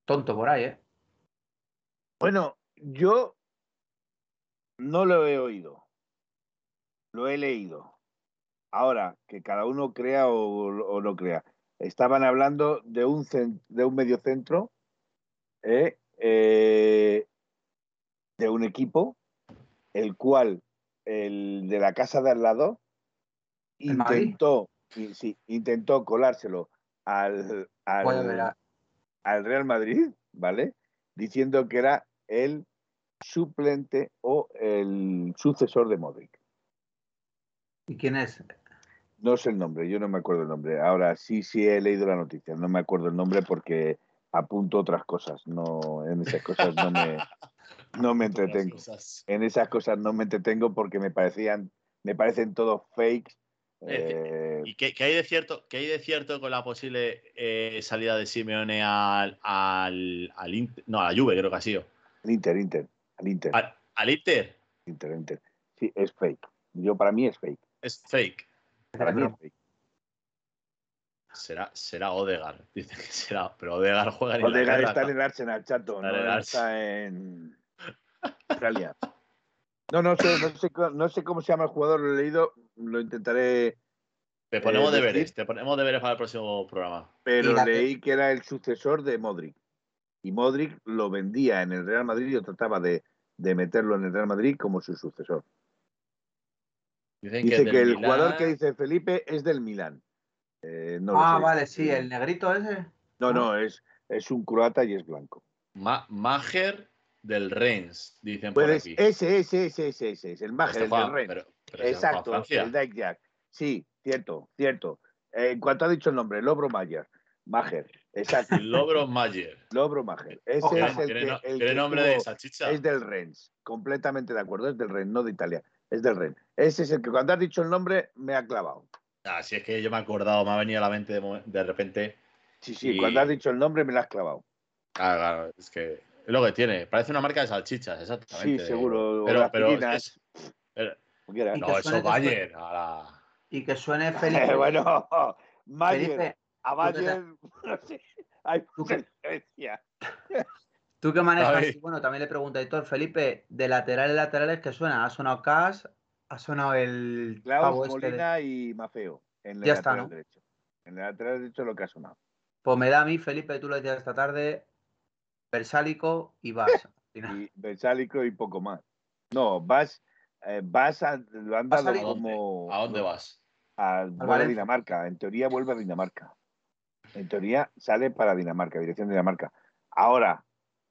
Speaker 3: tonto por ahí, ¿eh?
Speaker 1: Bueno, yo no lo he oído. Lo he leído. Ahora, que cada uno crea o, o no crea. Estaban hablando de un, de un mediocentro, ¿eh? Eh, de un equipo, el cual, el de la casa de al lado, intentó, sí, intentó colárselo al, al, al Real Madrid, ¿vale? Diciendo que era el suplente o el sucesor de Modric.
Speaker 3: ¿Y quién es?
Speaker 1: No sé el nombre, yo no me acuerdo el nombre. Ahora sí, sí he leído la noticia, no me acuerdo el nombre porque apunto otras cosas. No, en esas cosas no me, no me entretengo. En esas cosas no me entretengo porque me parecían, me parecen todos fakes.
Speaker 2: Eh, ¿Y qué, hay de cierto, qué hay de cierto con la posible eh, salida de Simeone al, al, al no, a la Juve, creo que ha sido?
Speaker 1: Al Inter, Inter, al Inter.
Speaker 2: ¿Al, Inter?
Speaker 1: Inter, Inter. Sí, es fake. Yo para mí es fake.
Speaker 2: Es fake. Para mí es fake. Será, será Odegar, dice que será, pero Odegar juega en
Speaker 1: Odegar está en el Arsenal, chato, no está en Australia. No, no sé, no sé, no sé cómo se llama el jugador, lo he leído, lo intentaré.
Speaker 2: Te ponemos eh, deberes, te ponemos deberes para el próximo programa.
Speaker 1: Pero leí que era el sucesor de Modric. Y Modric lo vendía en el Real Madrid y yo trataba de, de meterlo en el Real Madrid como su sucesor. dice que, el jugador que dice Felipe es del Milán.
Speaker 3: Eh, ah, vale, sí, el negrito ese.
Speaker 1: No, no, es, es un croata y es blanco.
Speaker 2: Mager del Rennes, dicen por aquí.
Speaker 1: Ese, ese, ese, ese, ese, el Mager, el del Rennes. Exacto, el Dijk Sí, cierto, cierto. Eh, en cuanto ha dicho el nombre, Lobro Mayer. Mager, exacto.
Speaker 2: Lobro Mayer.
Speaker 1: Lobro Mager. Ese es el que,
Speaker 2: el nombre de salchicha?
Speaker 1: Es del Rennes. Completamente de acuerdo, es del Rennes, no de Italia. Es del Rennes. Ese es el que cuando has dicho el nombre me ha clavado.
Speaker 2: Ah, si es que yo me he acordado, me ha venido a la mente de, repente.
Speaker 1: Sí, sí, cuando has dicho el nombre me lo has clavado.
Speaker 2: Claro, claro, es que es lo que tiene. Parece una marca de salchichas, exactamente.
Speaker 1: Sí, seguro.
Speaker 2: Pero, pero es, no, eso Bayer.
Speaker 3: Y que suene Felipe.
Speaker 1: bueno, Bayer. A Bayer, no sé. Hay
Speaker 3: Tú que manejas, bueno, también le pregunto a Héctor, Felipe, de laterales laterales, ¿qué suena? ¿Ha sonado Cas? Ha sonado el
Speaker 1: Klaus, este Molina y Mafeo en el lateral derecho. En el lateral derecho lo que ha sonado.
Speaker 3: Pues me da a mí, Felipe, tú lo decías esta tarde, Versálico y Vas.
Speaker 1: y Versálico y poco más. No, Vas, eh, vas a, lo han dado como.
Speaker 2: ¿A dónde vas?
Speaker 1: A, a Dinamarca. En teoría vuelve a Dinamarca. En teoría sale para Dinamarca, dirección de Dinamarca. Ahora,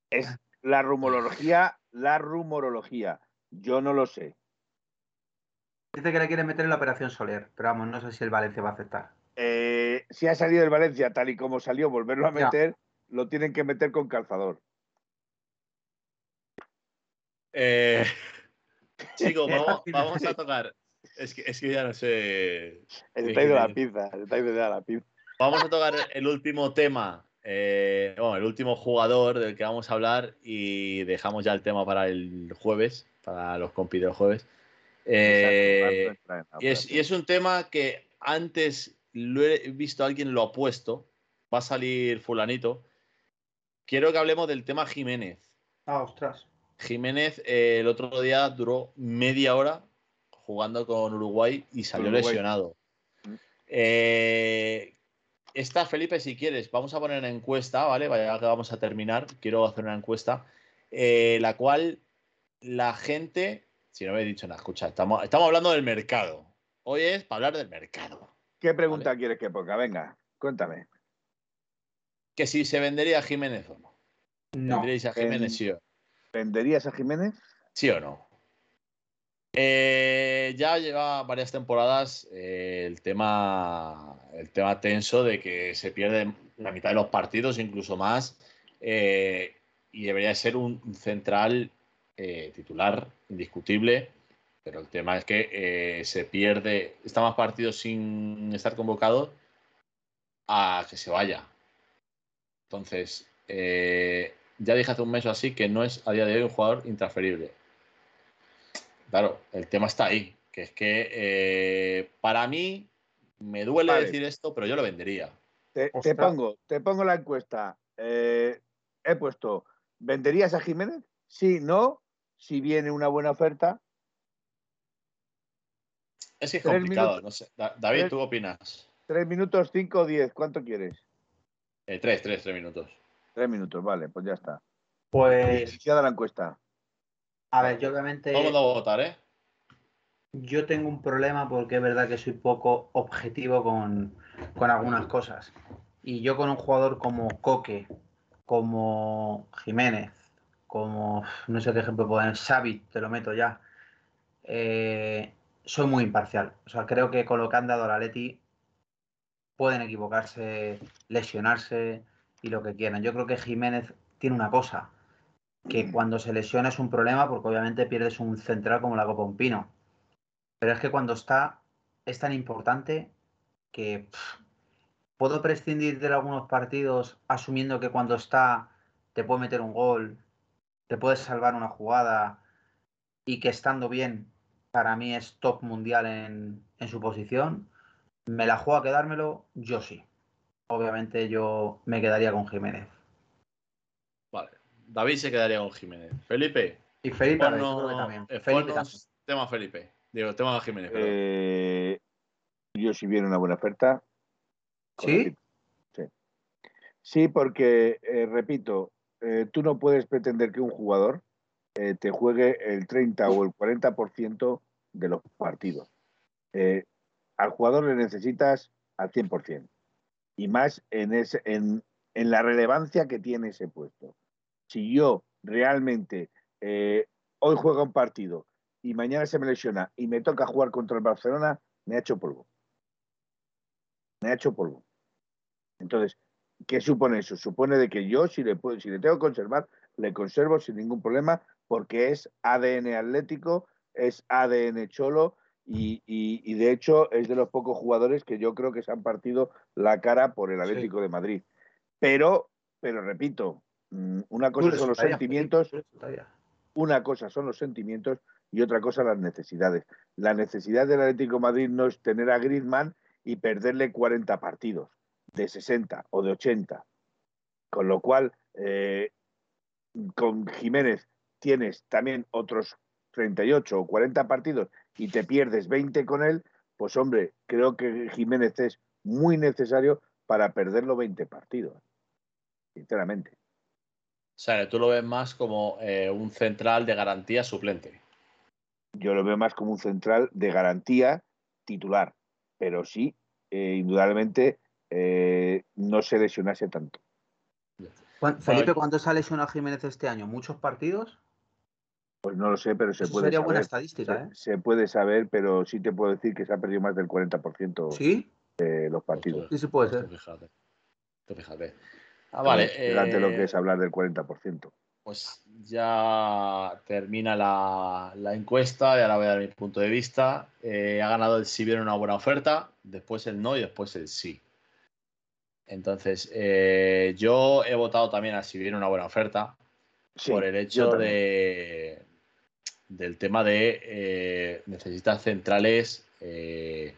Speaker 1: es la rumorología, la rumorología. Yo no lo sé.
Speaker 3: Dice que le quiere meter en la operación Soler, pero vamos, no sé si el Valencia va a aceptar.
Speaker 1: Eh, si ha salido el Valencia tal y como salió, volverlo a meter, lo tienen que meter con calzador.
Speaker 2: Eh, chicos, vamos, a tocar. Es que, es que ya no sé.
Speaker 1: El detalle de la pizza, el detalle de la pizza.
Speaker 2: Vamos a tocar el último tema, eh, bueno, el último jugador del que vamos a hablar y dejamos ya el tema para el jueves, para los compis del jueves. Eh, y, es, un tema que antes lo he visto, alguien lo ha puesto. Va a salir fulanito. Quiero que hablemos del tema Jiménez.
Speaker 3: Ah, ostras.
Speaker 2: Jiménez eh, el otro día duró media hora jugando con Uruguay y salió lesionado. Mm. Eh, esta, Felipe, si quieres, vamos a poner una encuesta, ¿vale? Vaya que vamos a terminar. Quiero hacer una encuesta. la cual la gente si no me he dicho nada, escucha, estamos, estamos hablando del mercado. Hoy es para hablar del mercado.
Speaker 1: ¿Qué pregunta quieres que ponga? Venga, cuéntame.
Speaker 2: Que si se vendería a Jiménez o no. ¿Venderíais a Jiménez sí o no?
Speaker 1: ¿Venderías a Jiménez?
Speaker 2: Sí o no. Eh, ya lleva varias temporadas eh, el, tema, el tema tenso de que se pierde la mitad de los partidos, incluso más, eh, y debería ser un central eh, titular indiscutible, pero el tema es que eh, se pierde, está más partidos sin estar convocado a que se vaya. Entonces, eh, ya dije hace un mes o así que no es a día de hoy un jugador intransferible. Claro, el tema está ahí, que es que para mí me duele decir esto, pero yo lo vendería.
Speaker 1: Te, te pongo, te pongo la encuesta. he puesto, ¿venderías a Jiménez? Sí, no, si viene una buena oferta.
Speaker 2: Es que es complicado, no sé. David, ¿tú opinas?
Speaker 1: Tres minutos, cinco o diez, ¿cuánto quieres?
Speaker 2: Eh, tres, tres, tres minutos.
Speaker 1: Tres minutos, vale, pues ya está.
Speaker 3: Pues.
Speaker 1: Iniciada la encuesta.
Speaker 3: A ver, yo obviamente.
Speaker 2: Vamos a votar, ¿eh?
Speaker 3: Yo tengo un problema porque es verdad que soy poco objetivo con, con algunas cosas. Y yo con un jugador como Coque, como Jiménez, como no sé qué ejemplo poner, Xavi, te lo meto ya. Eh, soy muy imparcial. O sea, creo que con lo que han dado a la Leti pueden equivocarse, lesionarse y lo que quieran. Yo creo que Jiménez tiene una cosa, que cuando se lesiona es un problema porque obviamente pierdes un central como la Copa un Pino. Pero es que cuando está es tan importante que puedo prescindir de algunos partidos asumiendo que cuando está te puede meter un gol, te puedes salvar una jugada y que estando bien para mí es top mundial en, en su posición. ¿Me la juego a quedármelo? Yo sí. Obviamente yo me quedaría con Jiménez.
Speaker 2: Vale. David se quedaría con Jiménez. Felipe.
Speaker 3: Y Felipe,
Speaker 2: ponnos-
Speaker 3: también. Felipe
Speaker 2: ponnos
Speaker 3: también.
Speaker 2: tema Felipe. Digo, tema Jiménez. perdón.
Speaker 1: Eh, yo si viene una buena oferta.
Speaker 3: ¿Sí?
Speaker 1: Sí. Sí, porque, eh, repito, eh, tú no puedes pretender que un jugador eh, te juegue el 30 o el 40% de los partidos. Eh, al jugador le necesitas al 100%. Y más en, ese, en, en la relevancia que tiene ese puesto. Si yo realmente hoy juego un partido y mañana se me lesiona y me toca jugar contra el Barcelona, me ha hecho polvo. Me ha hecho polvo. Entonces, ¿qué supone eso? Supone de que yo, si le, puedo, si le tengo que conservar, le conservo sin ningún problema porque es ADN atlético, es ADN cholo y, y- y de hecho es de los pocos jugadores que yo creo que se han partido la cara por el
Speaker 3: Sí.
Speaker 1: Atlético de Madrid. Pero, pero repito, mm, una cosa son los sentimientos una cosa son los sentimientos y otra cosa las necesidades. La necesidad del Atlético de Madrid no es tener a Griezmann y perderle 40 partidos de 60 o de 80. Con lo cual, eh, con Jiménez tienes también otros 38 o 40 partidos y te pierdes 20 con él, pues hombre, creo que Jiménez es muy necesario para perder los 20 partidos. Sinceramente.
Speaker 2: O sea, tú lo ves más como eh, un central de garantía suplente.
Speaker 1: yo lo veo más como un central de garantía titular, pero sí, eh, indudablemente, eh, no se lesionase tanto.
Speaker 3: Felipe, ¿cuánto se ha lesionado Jiménez este año? ¿Muchos partidos?
Speaker 1: Pues no lo sé, pero se
Speaker 3: Eso
Speaker 1: puede
Speaker 3: sería buena
Speaker 1: saber.
Speaker 3: estadística,
Speaker 1: Se,
Speaker 3: ¿eh?
Speaker 1: se puede saber, pero sí te puedo decir que se ha perdido más del 40%
Speaker 3: ¿Sí?
Speaker 1: de los partidos.
Speaker 3: Sí, sí puede ser.
Speaker 2: fíjate. Fíjate. Ah, vale.
Speaker 1: Lo
Speaker 2: eh,
Speaker 1: que es hablar del 40%.
Speaker 2: Pues ya termina la, la encuesta y ahora voy a dar mi punto de vista. Eh, ha ganado el sí viene una buena oferta, después el no y después el sí. Entonces, eh, yo he votado también a si viene una buena oferta
Speaker 1: Sí,
Speaker 2: por el hecho de del tema de eh, necesitas centrales eh,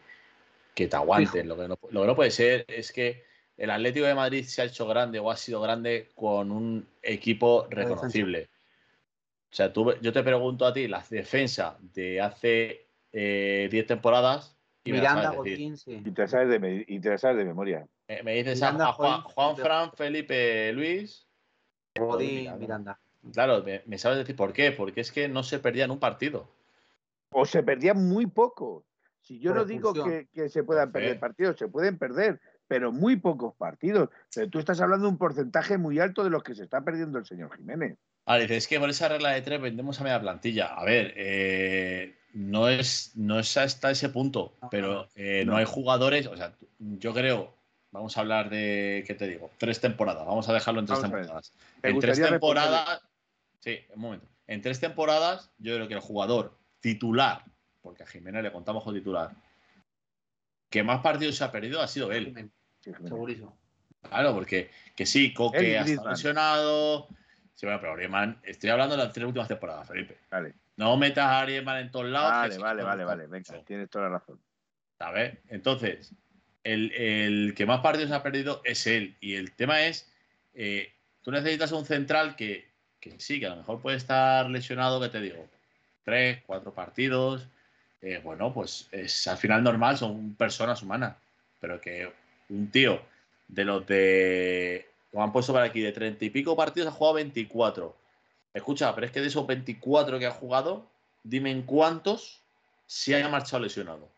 Speaker 2: que te aguanten. Lo que, no, lo que no puede ser es que el Atlético de Madrid se ha hecho grande o ha sido grande con un equipo reconocible. O sea, tú, yo te pregunto a ti, la defensa de hace eh, 10 temporadas y me la
Speaker 3: Miranda,
Speaker 2: sabes decir.
Speaker 3: Godín, sí.
Speaker 1: Y te la sabes de, me- y te la sabes de memoria.
Speaker 2: Eh, me dices
Speaker 3: Miranda,
Speaker 2: a, a Juan. Fran, Felipe, Luis.
Speaker 3: Godín,
Speaker 2: Miranda.
Speaker 3: Miranda.
Speaker 2: Claro, me, me sabes decir por qué. Porque es que no se perdían un partido.
Speaker 1: O se perdían muy poco. Si yo
Speaker 3: Por
Speaker 1: no digo que, que se puedan perder partidos, se pueden perder, pero muy pocos partidos. Pero tú estás hablando de un porcentaje muy alto de los que se está perdiendo el señor Jiménez.
Speaker 2: Vale, dice, es que por esa regla de tres vendemos a media plantilla. A ver, eh, no, es, no es hasta ese punto,
Speaker 3: No,
Speaker 2: pero eh, no.
Speaker 1: no.
Speaker 2: hay jugadores. O sea, yo creo, vamos a hablar de, ¿qué te digo? Tres temporadas. Vamos a dejarlo en tres
Speaker 1: Vamos
Speaker 2: temporadas. En tres temporadas. Sí, un momento. En tres temporadas, yo creo que el jugador titular, porque a Jiménez le contamos con titular, que más partidos se ha perdido ha sido él.
Speaker 1: Sí.
Speaker 3: Segurísimo.
Speaker 2: Claro, porque que sí, Coque ha estado lesionado. Sí, bueno, pero Griezmann, estoy hablando de las tres últimas temporadas, Felipe.
Speaker 1: Vale,
Speaker 2: No metas a Griezmann en todos lados.
Speaker 1: vale, vale, vale, vale. Venga, tienes toda la razón.
Speaker 2: ¿Sabes? Entonces, el, que más partidos ha perdido es él. Y el tema es, eh, tú necesitas un central que, sí, que a lo mejor puede estar lesionado, que te digo, tres, cuatro partidos. eh, bueno, pues es al final normal, son personas humanas. Pero que un tío de los de. Como han puesto por aquí, de treinta y pico partidos ha jugado 24. Escucha, pero es que de esos 24 que ha jugado, dime en cuántos si haya marchado lesionado.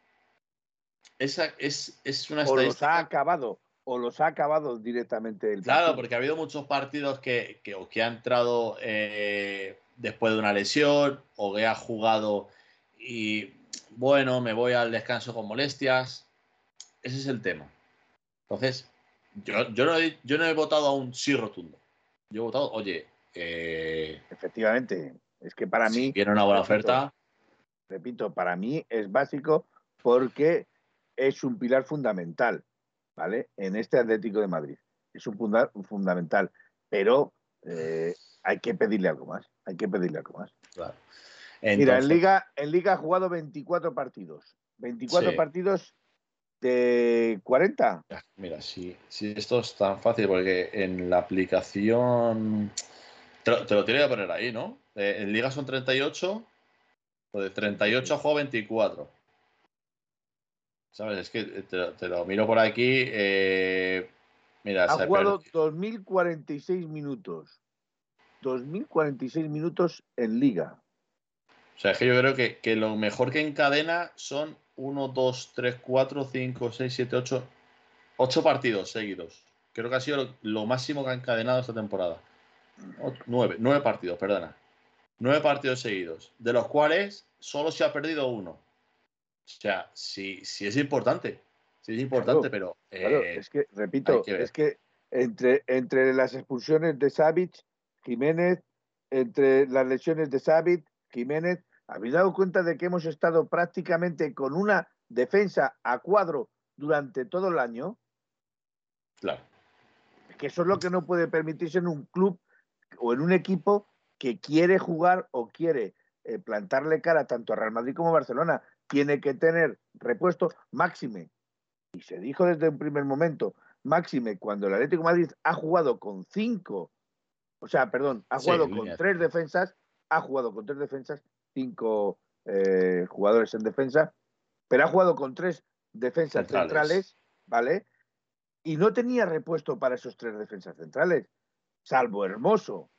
Speaker 2: Esa es, es una
Speaker 1: O los ha acabado, o los ha acabado directamente el
Speaker 2: Claro,
Speaker 1: partido.
Speaker 2: porque ha habido muchos partidos que, que, o que ha entrado eh, después de una lesión o que ha jugado y bueno, me voy al descanso con molestias. Ese es el tema. Entonces, yo, yo, no, he, yo no he votado a un sí rotundo. Yo he votado, oye, eh,
Speaker 1: Efectivamente. Es que para
Speaker 2: si
Speaker 1: mí,
Speaker 2: viene una buena
Speaker 1: repito,
Speaker 2: oferta,
Speaker 1: repito, para mí es básico porque es un pilar fundamental, ¿vale? En este Atlético de Madrid. Es un funda- fundamental, pero eh, hay que pedirle algo más. Hay que pedirle algo más.
Speaker 2: claro.
Speaker 1: Mira, en Liga, en Liga ha jugado 24 partidos. 24
Speaker 2: Sí.
Speaker 1: partidos de 40.
Speaker 2: Ya, Mira, si, si esto es tan fácil, porque en la aplicación. Te lo, te lo tiene que poner ahí, ¿no? Eh, en Liga son 38, pues de 38 a juego 24. ¿Sabes? Es que te, lo- te lo miro por aquí. eh, mira,
Speaker 1: Ha jugado
Speaker 2: perdió.
Speaker 1: 2046 minutos. 2046 minutos en Liga.
Speaker 2: O sea, es que yo creo que, que lo mejor que encadena son 1, 2, 3, 4, 5, 6, 7, 8. 8 partidos seguidos. Creo que ha sido lo, lo máximo que ha encadenado esta temporada. 9, 9 partidos, perdona. 9 partidos seguidos, de los cuales solo se ha perdido uno. O sea, sí, sí es importante. Sí es importante,
Speaker 1: Claro,
Speaker 2: pero.
Speaker 1: Claro,
Speaker 2: eh,
Speaker 1: es que, repito,
Speaker 2: que
Speaker 1: es que entre, entre las expulsiones de Savic, Jiménez, entre las lesiones de Savic, Jiménez, ¿habéis dado cuenta de que hemos estado prácticamente con una defensa a cuadro durante todo el año?
Speaker 2: claro.
Speaker 1: Es que eso es lo que no puede permitirse en un club o en un equipo que quiere jugar o quiere eh, plantarle cara tanto a Real Madrid como a Barcelona. Tiene que tener repuesto máxime. Y se dijo desde un primer momento, máxime, cuando el Atlético de Madrid ha jugado con cinco, o sea, perdón, ha
Speaker 2: Sí,
Speaker 1: jugado con tres defensas, ha jugado con tres defensas, cinco eh, jugadores en defensa, pero ha jugado con tres defensas
Speaker 2: Centrales.
Speaker 1: centrales, ¿vale? Y no tenía repuesto para esos tres defensas centrales, salvo Hermoso.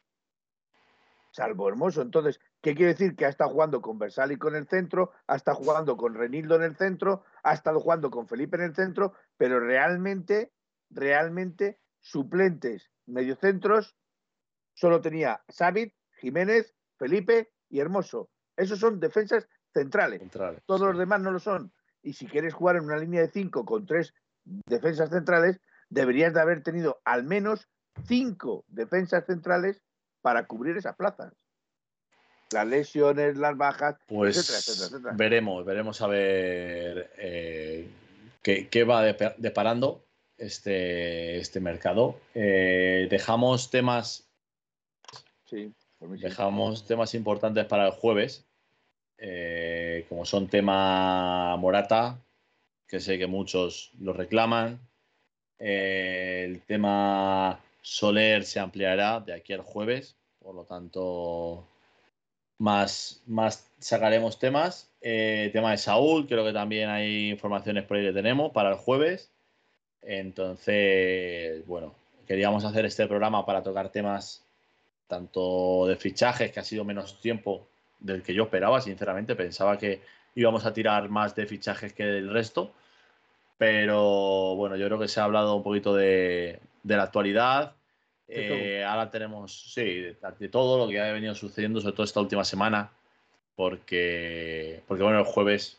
Speaker 1: Salvo Hermoso. Entonces, ¿qué quiere decir? Que ha estado jugando con Versali con el centro, ha estado jugando con Renildo en el centro, ha estado jugando con Felipe en el centro, pero realmente, realmente, suplentes mediocentros solo tenía Xavi, Jiménez, Felipe y Hermoso. Esos son defensas centrales.
Speaker 2: Centrales,
Speaker 1: Todos
Speaker 2: sí.
Speaker 1: los demás no lo son. Y si quieres jugar en una línea de cinco con tres defensas centrales, deberías de haber tenido al menos cinco defensas centrales para cubrir esas plazas. Las lesiones, las bajas,
Speaker 2: Pues
Speaker 1: etcétera, etcétera, etcétera.
Speaker 2: veremos, veremos a ver eh, qué, qué va depa- deparando este, este mercado. Eh, dejamos temas
Speaker 1: Sí.
Speaker 2: Dejamos temas importantes para el jueves, eh, como son tema Morata, que sé que muchos lo reclaman. El tema Soler se ampliará de aquí al jueves, por lo tanto, más, más sacaremos temas. Eh, tema de Saúl, creo que también hay informaciones por ahí que tenemos para el jueves. Entonces, bueno, queríamos hacer este programa para tocar temas tanto de fichajes, que ha sido menos tiempo del que yo esperaba, sinceramente. Pensaba que íbamos a tirar más de fichajes que del resto. Pero bueno, yo creo que se ha hablado un poquito de, de la actualidad. Eh, ahora tenemos, sí, de, de todo lo que ha venido sucediendo, sobre todo esta última semana. Porque, porque bueno, el jueves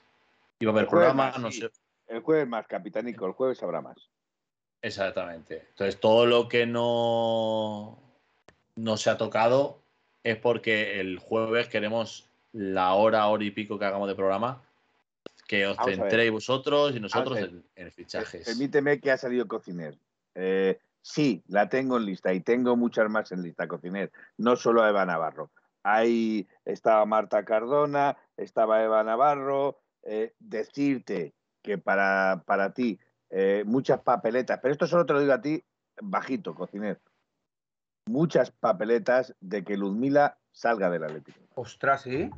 Speaker 2: iba a haber programa,
Speaker 1: más,
Speaker 2: no
Speaker 1: sí.
Speaker 2: sé.
Speaker 1: El jueves más, Capitanico, el jueves habrá más.
Speaker 2: Exactamente. Entonces, todo lo que no, no se ha tocado es porque el jueves queremos la hora, hora y pico que hagamos de programa, que os centréis vosotros y nosotros en, en fichajes.
Speaker 1: Permíteme que ha salido Cociner. Eh, sí, la tengo en lista y tengo muchas más en lista, Cociner. No solo a Eva Navarro. Ahí estaba Marta Cardona, estaba Eva Navarro. eh, decirte que para, para ti eh, muchas papeletas, pero esto solo te lo digo a ti bajito, Cociner. Muchas papeletas de que Ludmila salga del Atlético.
Speaker 3: Ostras, ¿sí?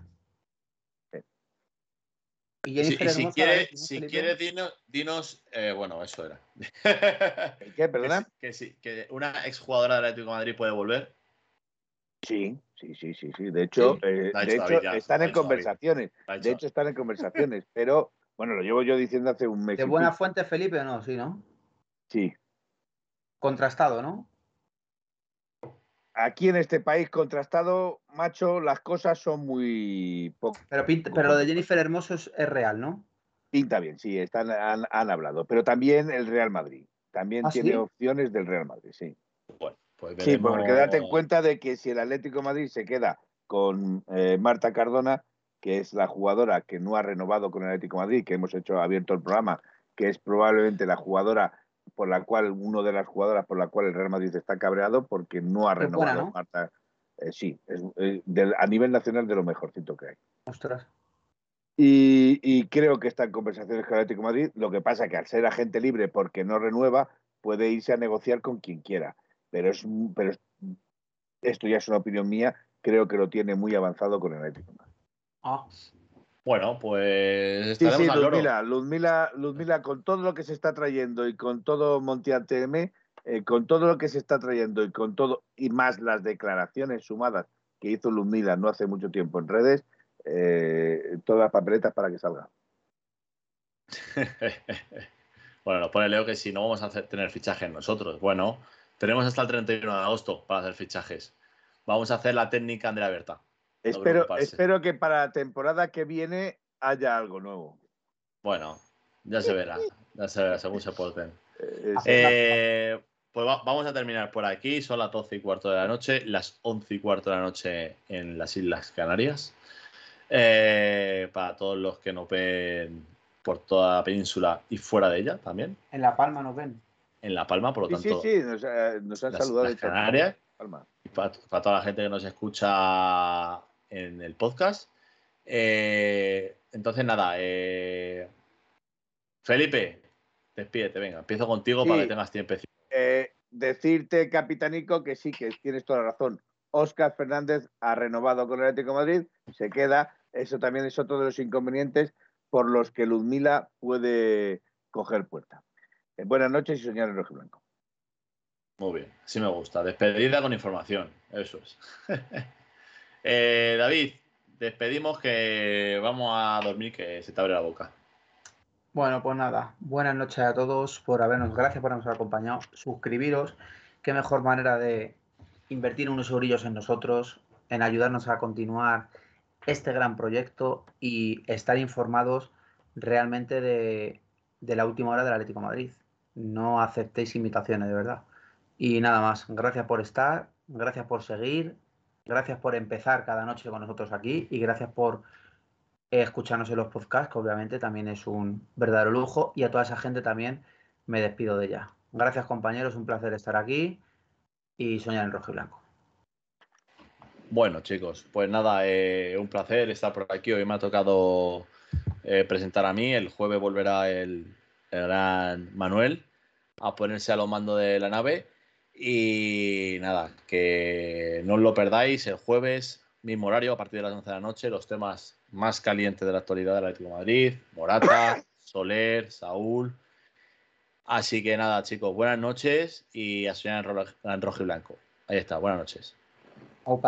Speaker 3: Y
Speaker 2: si, y quieres,
Speaker 3: a ver, ¿no,
Speaker 2: si quieres dinos, dinos eh, bueno, eso era.
Speaker 1: ¿El qué, perdona?
Speaker 2: Que, sí- que que una exjugadora del Atlético de Madrid puede volver.
Speaker 1: Sí, sí, sí, sí, sí. De hecho, eh, de hecho están en conversaciones. De hecho, están en conversaciones, pero bueno, lo llevo yo diciendo hace un mes.
Speaker 3: ¿De buena fuente, Felipe, o no? Sí, ¿no?
Speaker 1: Sí.
Speaker 3: Contrastado, ¿no?
Speaker 1: Aquí en este país contrastado, macho, las cosas son muy
Speaker 3: poco. Pero, pero lo de Jennifer Hermoso es, real, ¿no?
Speaker 1: Pinta bien, sí, están, han, hablado. Pero también el Real Madrid. También ¿Ah, tiene opciones del Real Madrid, sí.
Speaker 2: Bueno, pues
Speaker 1: Sí, porque date en cuenta de que si el Atlético Madrid se queda con eh, Marta Cardona, que es la jugadora que no ha renovado con el Atlético Madrid, que hemos hecho abierto el programa, que es probablemente la jugadora por la cual, una de las jugadoras por la cual el Real Madrid está cabreado porque no ha renovado Marta. Eh, sí, es, eh, a nivel nacional de lo mejorcito que hay.
Speaker 3: Ostras.
Speaker 1: Y, creo que está en conversaciones con el Atlético Madrid. Lo que pasa que al ser agente libre porque no renueva, puede irse a negociar con quien quiera. Pero, es, pero esto ya es una opinión mía. Creo que lo tiene muy avanzado con el Atlético Madrid.
Speaker 2: Ah. Bueno, pues
Speaker 1: sí, sí, Luzmila, Luzmila, con todo lo que se está trayendo y con todo Monti ATM, eh, con todo lo que se está trayendo y con todo, y más las declaraciones sumadas que hizo Luzmila no hace mucho tiempo en redes, eh, todas las papeletas para que salga.
Speaker 2: bueno, nos pone Leo que si no vamos a hacer, tener fichajes nosotros. Bueno, tenemos hasta el 31 de agosto para hacer fichajes. Vamos a hacer la técnica Andrea Berta.
Speaker 1: Espero, espero que para la temporada que viene haya algo nuevo.
Speaker 2: Bueno, ya se verá, ya se verá según se porten. Eh, eh, pues vamos a terminar por aquí. Son las 12 y cuarto de la noche, las 11 y cuarto de la noche en las Islas Canarias. Eh, para todos los que nos ven por toda la península y fuera de ella también.
Speaker 3: En La Palma nos ven.
Speaker 2: En La Palma, por lo tanto.
Speaker 1: Sí, sí, nos, han saludado.
Speaker 2: Las Canarias. para, toda la gente que nos escucha en el podcast. Eh, entonces, nada, eh, Felipe, despídete, venga, empiezo contigo para que tengas tiempo.
Speaker 1: Eh, decirte, capitanico, que sí, que tienes toda la razón. Oscar Fernández ha renovado con el Atlético Madrid, se queda. Eso también es otro de los inconvenientes por los que Ludmila puede coger puerta. buenas noches y soñar en rojo blanco.
Speaker 2: Muy bien, sí me gusta. Despedida con información, eso es. Eh, David, despedimos que vamos a dormir, que se te abre la boca.
Speaker 3: Bueno, pues nada, buenas noches a todos por habernos, gracias por habernos acompañado. Suscribiros, qué mejor manera de invertir unos eurillos en nosotros, en ayudarnos a continuar este gran proyecto y estar informados realmente de, de la última hora del Atlético Madrid. No aceptéis invitaciones, de verdad. Y nada más, gracias por estar, gracias por seguir, Gracias por empezar cada noche con nosotros aquí y gracias por escucharnos en los podcasts, que obviamente también es un verdadero lujo. Y a toda esa gente también me despido de ella. Gracias compañeros, un placer estar aquí y soñar en rojo y blanco.
Speaker 2: Bueno chicos, pues nada, eh, un placer estar por aquí. Hoy me ha tocado eh, presentar a mí. El jueves volverá el, el gran Manuel a ponerse a los mandos de la nave. Y nada, que no os lo perdáis el jueves, mismo horario, a partir de las 11 de la noche, los temas más calientes de la actualidad del Atlético de Madrid, Morata, Soler, Saúl. Así que nada, chicos, buenas noches y a soñar en, rojo y blanco. Ahí está, buenas noches.
Speaker 3: Au